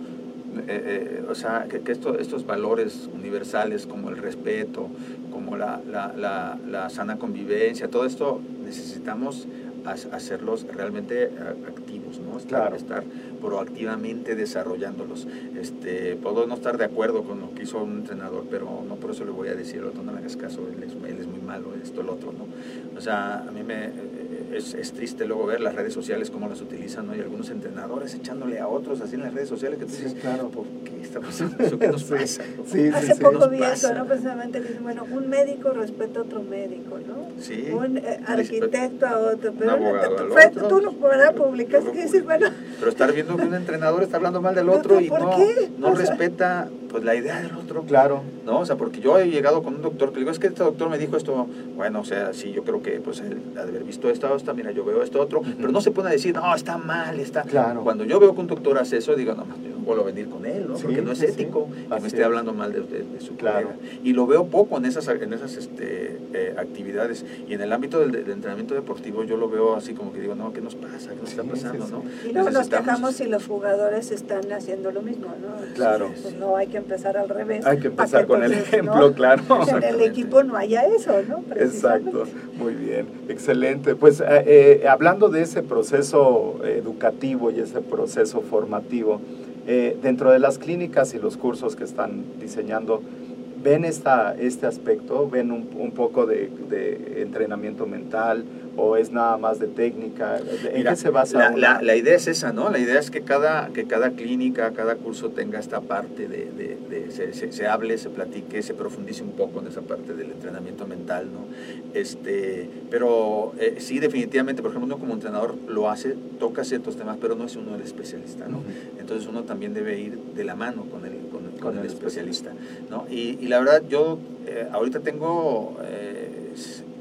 eh, eh, o sea, que, que esto- estos valores universales como el respeto, como la, la- la- la sana convivencia, todo esto necesitamos ha- hacerlos realmente eh, activos, ¿no? Estar, Claro. estar proactivamente desarrollándolos. Este, puedo no estar de acuerdo con lo que hizo un entrenador, pero no por eso le voy a decir no hagas caso, él es, él es muy malo, esto, el otro, ¿no? O sea, a mí me, es, es triste luego ver las redes sociales, cómo las utilizan, ¿no? Y algunos entrenadores echándole a otros así en las redes sociales, que tú Sí, dices, claro. ¿por qué está pasando eso? ¿Qué nos pasa? no? Sí, sí, Hace sí. poco vi pasa. eso, ¿no? Precisamente dicen, bueno, un médico respeta a otro médico, ¿no? Sí. Un eh, arquitecto a otro, pero abogado tú- al fue- otro. tú no ¿verdad? que dices, bueno, Pero estar viendo que un entrenador está hablando mal del otro y ¿por no, qué? no O sea- respeta pues la idea del otro. Claro. ¿no? O sea, porque yo he llegado con un doctor que le digo, es que este doctor me dijo esto, bueno, o sea, sí, yo creo que pues él ha de haber visto esto, esto, mira, yo veo esto otro, pero no se pone a decir, no, está mal, está... Claro. Cuando yo veo que un doctor hace eso, digo, no, yo no vuelvo a venir con él, ¿no? Sí, Porque no es sí, sí. ético que Así me esté es. hablando mal de, de- de su Claro. colega. Y lo veo poco en esas, en esas este, eh, actividades. Y en el ámbito del, del entrenamiento deportivo yo lo veo así como que digo, no, ¿qué nos pasa? ¿Qué nos está Sí, pasando? sí, ¿no? y luego nos quejamos si los jugadores están haciendo lo mismo, ¿no? Claro. Pues no hay que empezar al revés. Hay que empezar con el ejemplo, ¿no? claro. En el equipo no haya eso, ¿no? Exacto, muy bien, excelente. Pues eh, eh, hablando de ese proceso educativo y ese proceso formativo, eh, dentro de las clínicas y los cursos que están diseñando, ¿ven esta, este aspecto? ¿Ven un, un poco de, de entrenamiento mental o es nada más de técnica? ¿En Mira, qué se basa la, una- la- la idea es esa, ¿no? La idea es que cada, que cada clínica, cada curso tenga esta parte de, de- de- se, se- se hable, se platique, se profundice un poco en esa parte del entrenamiento mental, ¿no? Este, pero eh, sí, definitivamente, por ejemplo, uno como entrenador lo hace, toca ciertos temas, pero no es uno el especialista, ¿no? Ujú. Entonces uno también debe ir de la mano con el, con, con Con el el especialista, ¿no? Y, y la verdad, yo eh, ahorita tengo eh,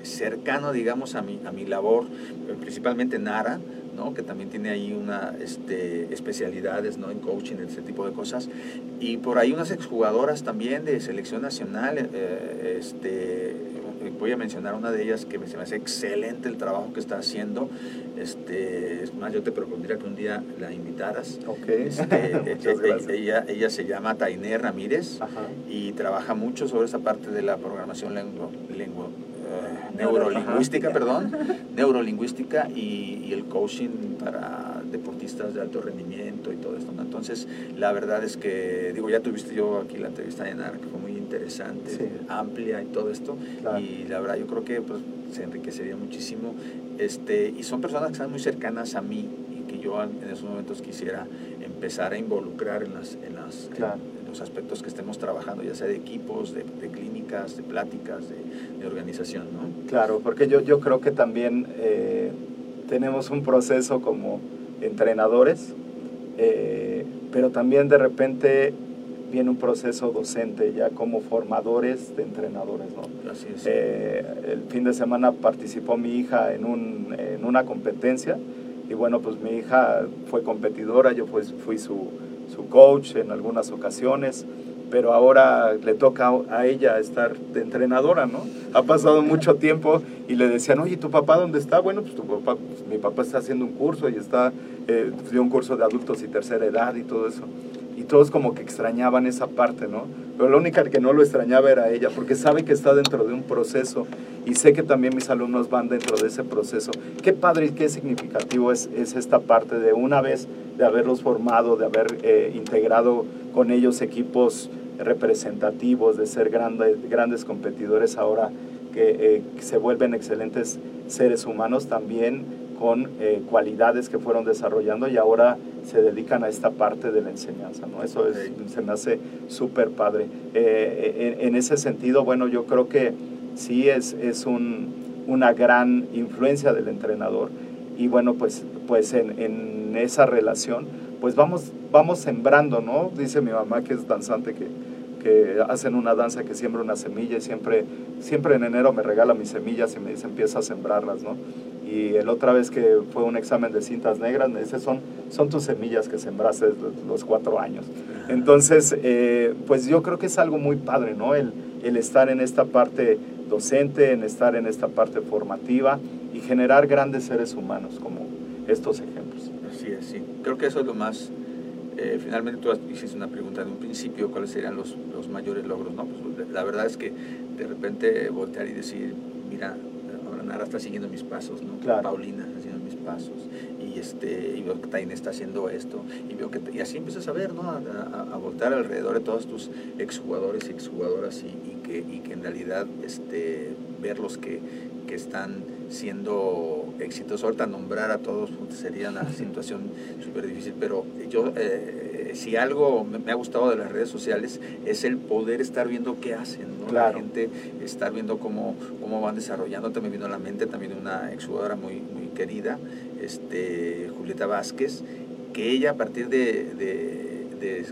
cercano, digamos, a mi, a mi labor, eh, principalmente Nara, ¿no? que también tiene ahí una este, especialidades ¿no? en coaching, ese tipo de cosas. Y por ahí unas exjugadoras también de selección nacional. eh, este, voy a mencionar una de ellas que me, se me hace excelente el trabajo que está haciendo. Este, es más, yo te propondría que un día la invitaras. Ok, Este, muchas eh, gracias. ella, ella se llama Tainé Ramírez Ajá. y trabaja mucho sobre esa parte de la programación lengua, lengua, eh, neurolingüística, Ajá. perdón, neurolingüística y, y el coaching para deportistas de alto rendimiento y todo esto. ¿no? Entonces, la verdad es que, digo, ya tuviste yo aquí la entrevista de Nara, que fue muy interesante, Sí. amplia y todo esto, Claro. y la verdad yo creo que pues, se enriquecería muchísimo. Este, y son personas que están muy cercanas a mí y que yo en esos momentos quisiera empezar a involucrar en, las, en, las, Claro. en los aspectos que estemos trabajando, ya sea de equipos, de, de clínicas, de pláticas, de, de organización, ¿no? Claro, porque yo, yo creo que también eh, tenemos un proceso como entrenadores, eh, pero también de repente viene un proceso docente ya como formadores de entrenadores, ¿no? Así es. Eh, el fin de semana participó mi hija en, un, en una competencia y bueno, pues mi hija fue competidora, yo pues fui su, su coach en algunas ocasiones, pero ahora le toca a ella estar de entrenadora, ¿no? Ha pasado mucho tiempo y le decían, oye, ¿tu papá dónde está? Bueno, pues tu papá, pues, mi papá está haciendo un curso y está, eh, dio un curso de adultos y tercera edad y todo eso. Todos como que extrañaban esa parte, ¿no? Pero la única que no lo extrañaba era ella, porque sabe que está dentro de un proceso y sé que también mis alumnos van dentro de ese proceso. Qué padre y qué significativo es, es esta parte de una vez de haberlos formado, de haber eh, integrado con ellos equipos representativos, de ser grandes, grandes competidores ahora que eh, se vuelven excelentes seres humanos también con eh, cualidades que fueron desarrollando y ahora se dedican a esta parte de la enseñanza, ¿no? Eso es, se me hace súper padre. Eh, en, en, ese sentido, bueno, yo creo que sí es, es un, una gran influencia del entrenador y bueno, pues, pues en, en esa relación, pues vamos, vamos sembrando, ¿no? Dice mi mamá que es danzante que que hacen una danza que siembra una semilla y siempre, siempre en enero me regala mis semillas y me dice empieza a sembrarlas, ¿no? Y la otra vez que fue un examen de cintas negras, me dice, son, son tus semillas que sembraste los cuatro años. Entonces, eh, pues yo creo que es algo muy padre, ¿no? El, el estar en esta parte docente, en estar en esta parte formativa y generar grandes seres humanos como estos ejemplos. Así es, sí. Creo que eso es lo más eh, finalmente tú hiciste una pregunta en un principio, ¿cuáles serían los, los mayores logros? No? Pues, la verdad es que de repente voltear y decir, mira, Nara está siguiendo mis pasos, ¿no? Paulina está siguiendo mis pasos, y, este, y veo que Taina está haciendo esto, y, veo que, y así empiezas a ver, ¿no? A, a, voltear alrededor de todos tus exjugadores y exjugadoras, y, y, que, y que en realidad este, verlos que, que están siendo exitosos. Ahorita nombrar a todos sería una situación súper difícil, pero yo, eh, si algo me, ha gustado de las redes sociales es el poder estar viendo qué hacen, ¿no? La gente estar viendo cómo, cómo van desarrollando. También vino a la mente también una exjugadora muy, muy querida, este, Julieta Vázquez, que ella a partir de,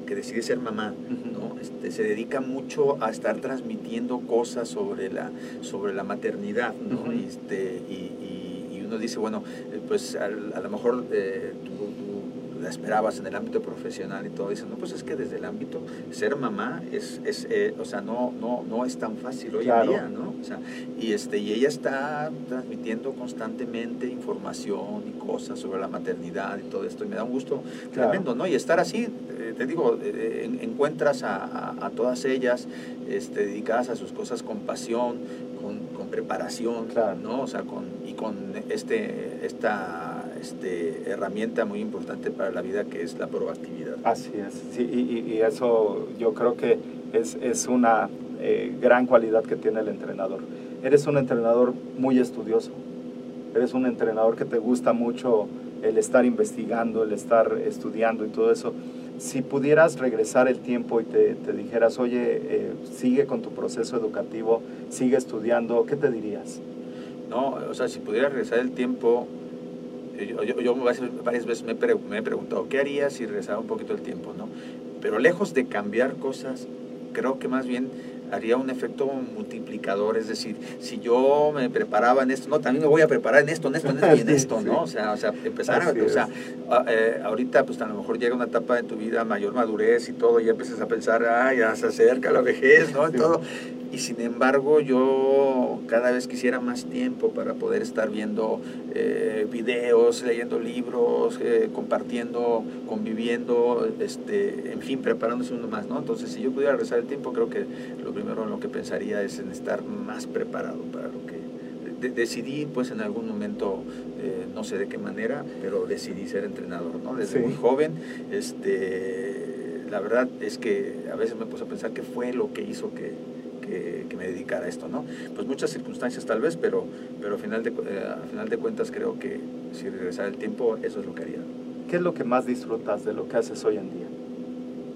que decide ser mamá, ¿no? Este, se dedica mucho a estar transmitiendo cosas sobre la, sobre la maternidad, ¿no? este, y, y, uno dice, bueno, eh, pues a, a lo mejor eh, la esperabas en el ámbito profesional y todo, dicen, no, pues es que desde el ámbito, ser mamá es, es eh, o sea, no, no, no es tan fácil hoy en día, ¿no? O sea, y, este, y ella está transmitiendo constantemente información y cosas sobre la maternidad y todo esto, y me da un gusto tremendo, ¿no? Y estar así, eh, te digo, eh, encuentras a, a, todas ellas este, dedicadas a sus cosas con pasión, con, con preparación, ¿no? O sea, con, y con este, esta este, herramienta muy importante para la vida que es la proactividad. Así es, sí, y, y, eso yo creo que es, es una eh, gran cualidad que tiene el entrenador. Eres un entrenador muy estudioso, eres un entrenador que te gusta mucho el estar investigando, el estar estudiando y todo eso. Si pudieras regresar el tiempo y te, te dijeras, oye, eh, sigue con tu proceso educativo, sigue estudiando, ¿qué te dirías? No, o sea, si pudiera regresar el tiempo, yo, varias veces me, me, he preguntado, ¿qué haría si regresara un poquito el tiempo? ¿no? Pero lejos de cambiar cosas, creo que más bien haría un efecto multiplicador, es decir, si yo me preparaba en esto, no, también me voy a preparar en esto, en esto, en esto y en esto, ¿no? O sea, o sea empezar a, o sea, eh, ahorita pues a lo mejor llega una etapa en tu vida mayor madurez y todo, y empiezas a pensar, ah, ya se acerca la vejez, ¿no? Y todo. Y sin embargo, yo cada vez quisiera más tiempo para poder estar viendo eh, videos, leyendo libros, eh, compartiendo, conviviendo, este, en fin, preparándose uno más, ¿no? Entonces, si yo pudiera regresar el tiempo, creo que lo primero en lo que pensaría es en estar más preparado para lo que decidí pues en algún momento eh, no sé de qué manera pero decidí ser entrenador no desde muy joven este la verdad es que a veces me puse a pensar qué fue lo que hizo que, que, me dedicara a esto, ¿no? Pues muchas circunstancias tal vez, pero, pero a, final de, eh, a final de cuentas creo que si regresara el tiempo, eso es lo que haría. ¿Qué es lo que más disfrutas de lo que haces hoy en día?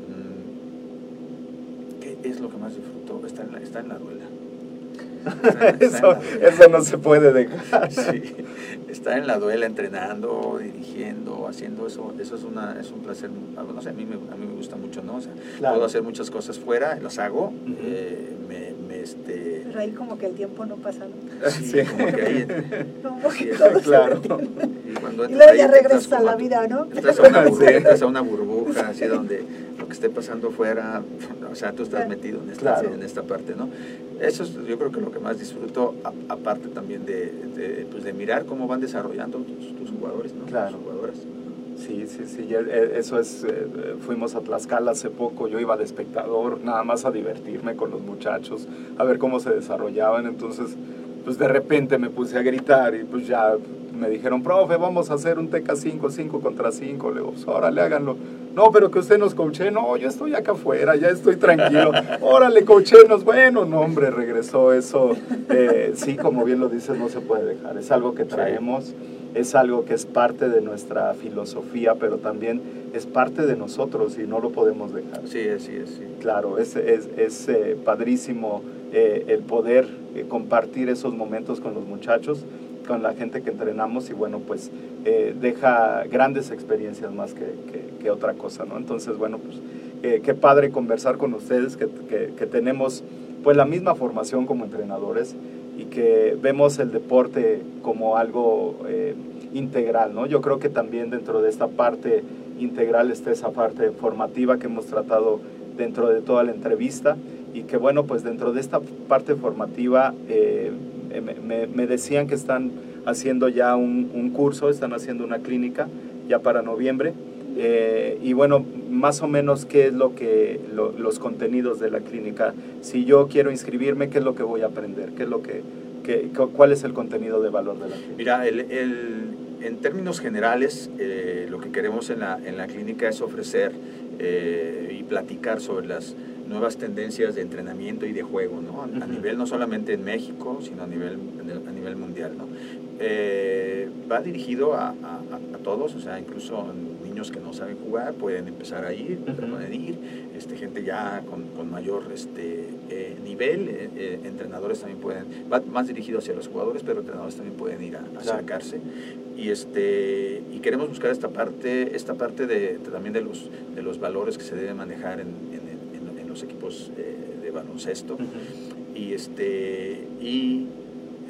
Mm, ¿Qué es lo que más disfruto? Está en la, está en la duela. eso, eso no se puede dejar. Sí, estar en la duela entrenando, dirigiendo, haciendo eso, eso es, una, es un placer, no sé, a mí me, a mí me gusta mucho, ¿no? O sea, puedo hacer muchas cosas fuera, las hago, eh, me, me, este... Pero ahí como que el tiempo no pasa, ¿no? Sí, sí. como que ahí... como que todo claro. Cuando y luego ya regresa a la vida, ¿no? Entras a una burbuja, entras a una burbuja así donde lo que esté pasando fuera, o sea, tú estás metido en esta, en esta parte, ¿no? Eso es yo creo que lo que más disfruto, aparte también de, de, pues de mirar cómo van desarrollando tus, tus jugadores, ¿no? Claro. Tus jugadoras. Sí, sí, sí, eh, eso es, eh, fuimos a Tlaxcala hace poco, yo iba de espectador, nada más a divertirme con los muchachos, a ver cómo se desarrollaban, entonces, pues de repente me puse a gritar y pues ya me dijeron, profe, vamos a hacer un TK5, 5 contra 5, le digo, pues órale, háganlo. No, pero que usted nos coache, no, yo estoy acá afuera, ya estoy tranquilo. Órale, cochenos, bueno, no, hombre, regresó eso. Eh, sí, como bien lo dices, no se puede dejar, es algo que traemos es algo que es parte de nuestra filosofía, pero también es parte de nosotros y no lo podemos dejar. Sí, sí, sí. Claro, es, es, es eh, padrísimo eh, el poder eh, compartir esos momentos con los muchachos, con la gente que entrenamos y bueno, pues deja grandes experiencias más que, que, que, otra cosa, ¿no? Entonces, bueno, pues qué padre conversar con ustedes, que, que, tenemos pues la misma formación como entrenadores y que vemos el deporte como algo eh, integral, ¿no? Yo creo que también dentro de esta parte integral está esa parte formativa que hemos tratado dentro de toda la entrevista y que bueno, pues dentro de esta parte formativa eh, me, decían que están haciendo ya un, un, curso, están haciendo una clínica ya para noviembre eh, y bueno, más o menos qué es lo que los contenidos de la clínica. Si yo quiero inscribirme, ¿qué es lo que voy a aprender? ¿Qué es lo que, ¿Cuál es el contenido de valor de la clínica? Mira, el, en términos generales, eh, lo que queremos en la, en la clínica es ofrecer eh, y platicar sobre las nuevas tendencias de entrenamiento y de juego, ¿no? A, nivel no solamente en México, sino a nivel, a nivel mundial, ¿no? va dirigido a, a, a, todos, o sea, incluso niños que no saben jugar pueden empezar a ir, pueden ir, este, gente ya con, con mayor este, eh, nivel, eh, eh, entrenadores también pueden, va más dirigido hacia los jugadores, pero entrenadores también pueden ir a, acercarse. Y, este, y queremos buscar esta parte, esta parte de, también de los, de los valores que se deben manejar en, en, en los equipos de baloncesto. y, este, y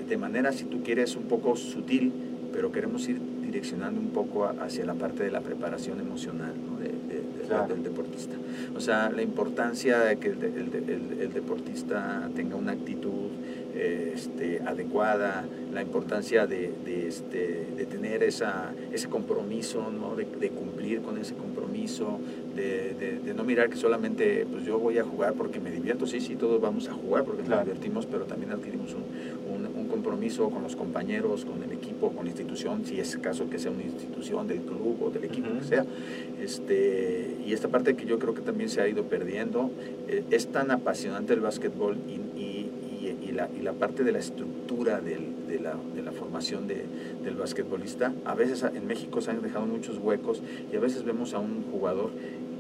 de manera, si tú quieres, un poco sutil, pero queremos ir direccionando un poco hacia la parte de la preparación emocional del deportista. O sea, la importancia de que el, deportista tenga una actitud este, adecuada, la importancia de, este, de tener esa, ese compromiso, ¿no? de, cumplir con ese compromiso, de, no mirar que solamente pues yo voy a jugar porque me divierto, sí, sí, todos vamos a jugar porque nos divertimos, pero también adquirimos un, compromiso con los compañeros, con el equipo, con la institución, si es caso que sea una institución del club o del equipo que sea. Este, y esta parte que yo creo que también se ha ido perdiendo, eh, es tan apasionante el básquetbol y, y, la, y, la, parte de la estructura del, de, la, de, la, formación de, del basquetbolista. A veces en México se han dejado muchos huecos y a veces vemos a un jugador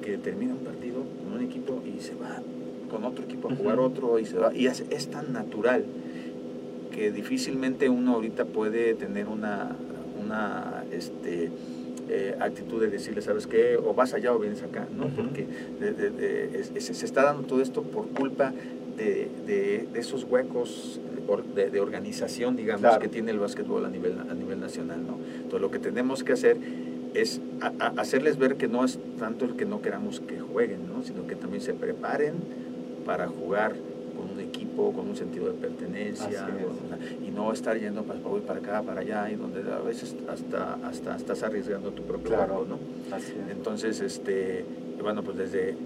que termina un partido con un equipo y se va con otro equipo a jugar otro y se va. Y es, es tan natural que difícilmente uno ahorita puede tener una, una este, eh, actitud de decirle, ¿sabes qué? O vas allá o vienes acá, ¿no? Porque se está dando todo esto por culpa de, esos huecos de, organización, digamos, que tiene el básquetbol a nivel, a nivel nacional, ¿no? Entonces lo que tenemos que hacer es hacerles ver que no es tanto el que no queramos que jueguen, ¿no? Sino que también se preparen para jugar equipo con un sentido de pertenencia y no estar yendo para, para acá, para allá y donde a veces hasta, hasta estás arriesgando tu propio cuerpo, ¿no? Entonces, este, bueno, pues desde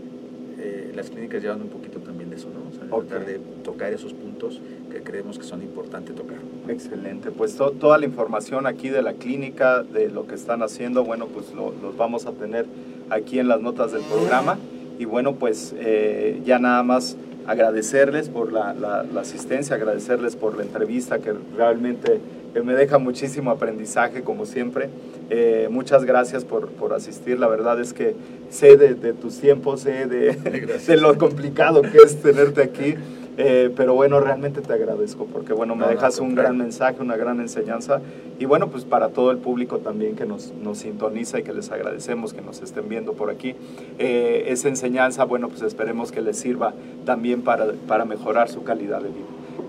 eh, las clínicas llevan un poquito también de eso, ¿no? tratar de tocar esos puntos que creemos que son importantes tocar. Excelente, pues toda la información aquí de la clínica, de lo que están haciendo, bueno, pues los vamos a tener aquí en las notas del programa. Y bueno, pues eh, ya nada más agradecerles por la, asistencia, agradecerles por la entrevista que realmente me deja muchísimo aprendizaje como siempre. Eh, muchas gracias por, por, asistir, la verdad es que sé de, tus tiempos, sé de, de, lo complicado que es tenerte aquí. Eh, pero bueno, realmente te agradezco porque bueno, me dejas un gran mensaje, una gran enseñanza y bueno, pues para todo el público también que nos, nos sintoniza y que les agradecemos que nos estén viendo por aquí, eh, esa enseñanza, bueno, pues esperemos que les sirva también para, para mejorar su calidad de vida.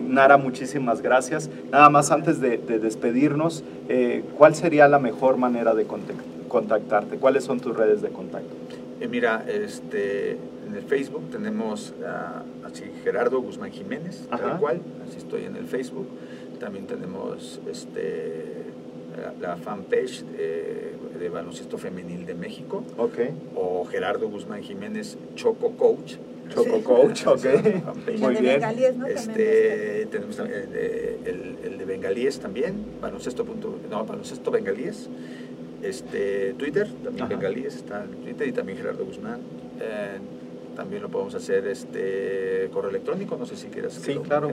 Nara, muchísimas gracias. Nada más antes de, despedirnos, eh, ¿cuál sería la mejor manera de contactarte? ¿Cuáles son tus redes de contacto? Mira, este, en el Facebook tenemos a, así Gerardo Guzmán Jiménez, tal cual, así estoy en el Facebook. También tenemos este, la, fanpage de, baloncesto femenil de México. Okay. O Gerardo Guzmán Jiménez Choco Coach. Choco Coach, ok. Muy bien. Este, tenemos el, el, el, de Bengalíes también, baloncesto, punto, no, baloncesto Bengalíes. Este, Twitter, también Bengalíes está en Twitter y también Gerardo Guzmán. Eh, también lo podemos hacer este correo electrónico, no sé si quieras que sí, claro.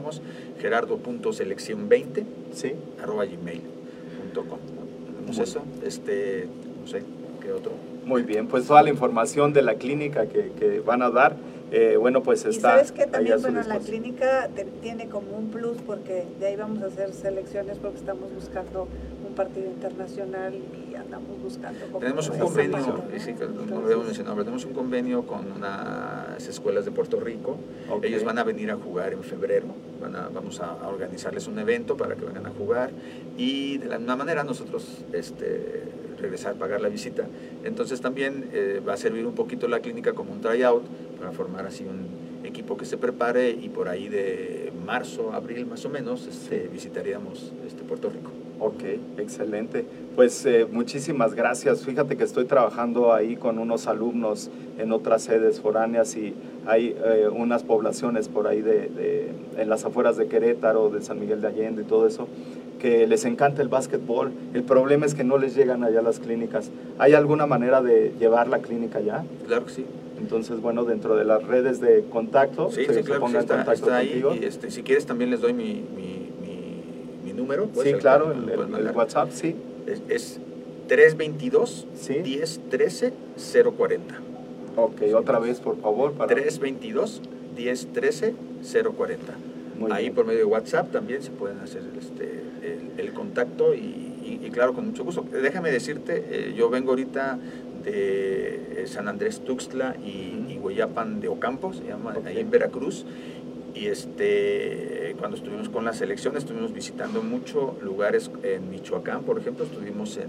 gerardo.selección20 sí. arroba gmail.com. Tenemos eso, este, no sé, ¿qué otro? Muy bien, pues toda la información de la clínica que, que van a dar, eh, bueno, pues está. Y sabes que también, bueno, la clínica tiene como un plus porque de ahí vamos a hacer selecciones porque estamos buscando un un partido internacional y andamos buscando. Tenemos un convenio, sí, no lo habíamos mencionado, pero tenemos un convenio con unas escuelas de Puerto Rico. Ellos van a venir a jugar en febrero, van a, vamos a, organizarles un evento para que vengan a jugar y de la misma manera nosotros este, regresar, pagar la visita. Entonces también eh, va a servir un poquito la clínica como un tryout para formar así un equipo que se prepare y por ahí de marzo, abril más o menos este, visitaríamos este Puerto Rico. Ok, excelente. Pues eh, muchísimas gracias. Fíjate que estoy trabajando ahí con unos alumnos en otras sedes foráneas y hay eh, unas poblaciones por ahí de, en las afueras de Querétaro, de San Miguel de Allende y todo eso, que les encanta el básquetbol. El problema es que no les llegan allá las clínicas. ¿Hay alguna manera de llevar la clínica allá? Claro que sí. Entonces, bueno, dentro de las redes de contacto, sí, se, sí, claro, en contacto ahí. Y este, si quieres también les doy mi, mi, mi, número. Sí, claro, el, el, WhatsApp, sí. Es, es 322 ¿Sí? 1013 040. Ok, otra vez, por favor. Para... 322 1013 040. Ahí por medio de WhatsApp también se pueden hacer este, el, contacto y, y, claro, con mucho gusto. Déjame decirte, eh, yo vengo ahorita de eh, San Andrés Tuxtla y, y Hueyapan de Ocampo, se llama, ahí en Veracruz. Y este, cuando estuvimos con la selección, estuvimos visitando muchos lugares en Michoacán, por ejemplo, estuvimos en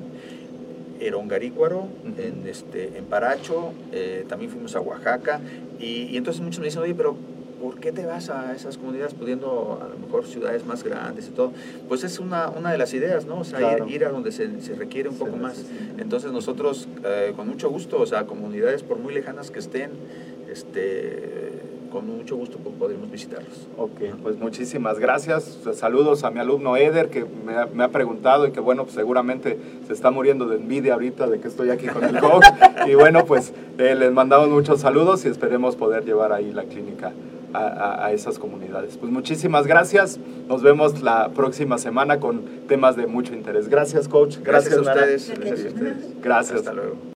Erongarícuaro, en, este, en Paracho, eh, también fuimos a Oaxaca. Y, y, entonces muchos me dicen, oye, pero ¿por qué te vas a esas comunidades pudiendo a lo mejor ciudades más grandes y todo? Pues es una, una de las ideas, ¿no? O sea, ir, a donde se, se, requiere un poco más. Entonces nosotros, eh, con mucho gusto, o sea, comunidades por muy lejanas que estén, este, con mucho gusto podremos visitarlos. Ok, pues muchísimas gracias. Saludos a mi alumno Eder, que me ha, me ha preguntado y que bueno, pues seguramente se está muriendo de envidia ahorita de que estoy aquí con el coach. y bueno, pues eh, les mandamos muchos saludos y esperemos poder llevar ahí la clínica a, esas comunidades. Pues muchísimas gracias. Nos vemos la próxima semana con temas de mucho interés. Gracias, coach. Gracias, a ustedes. Gracias a ustedes. Gracias. Hasta luego.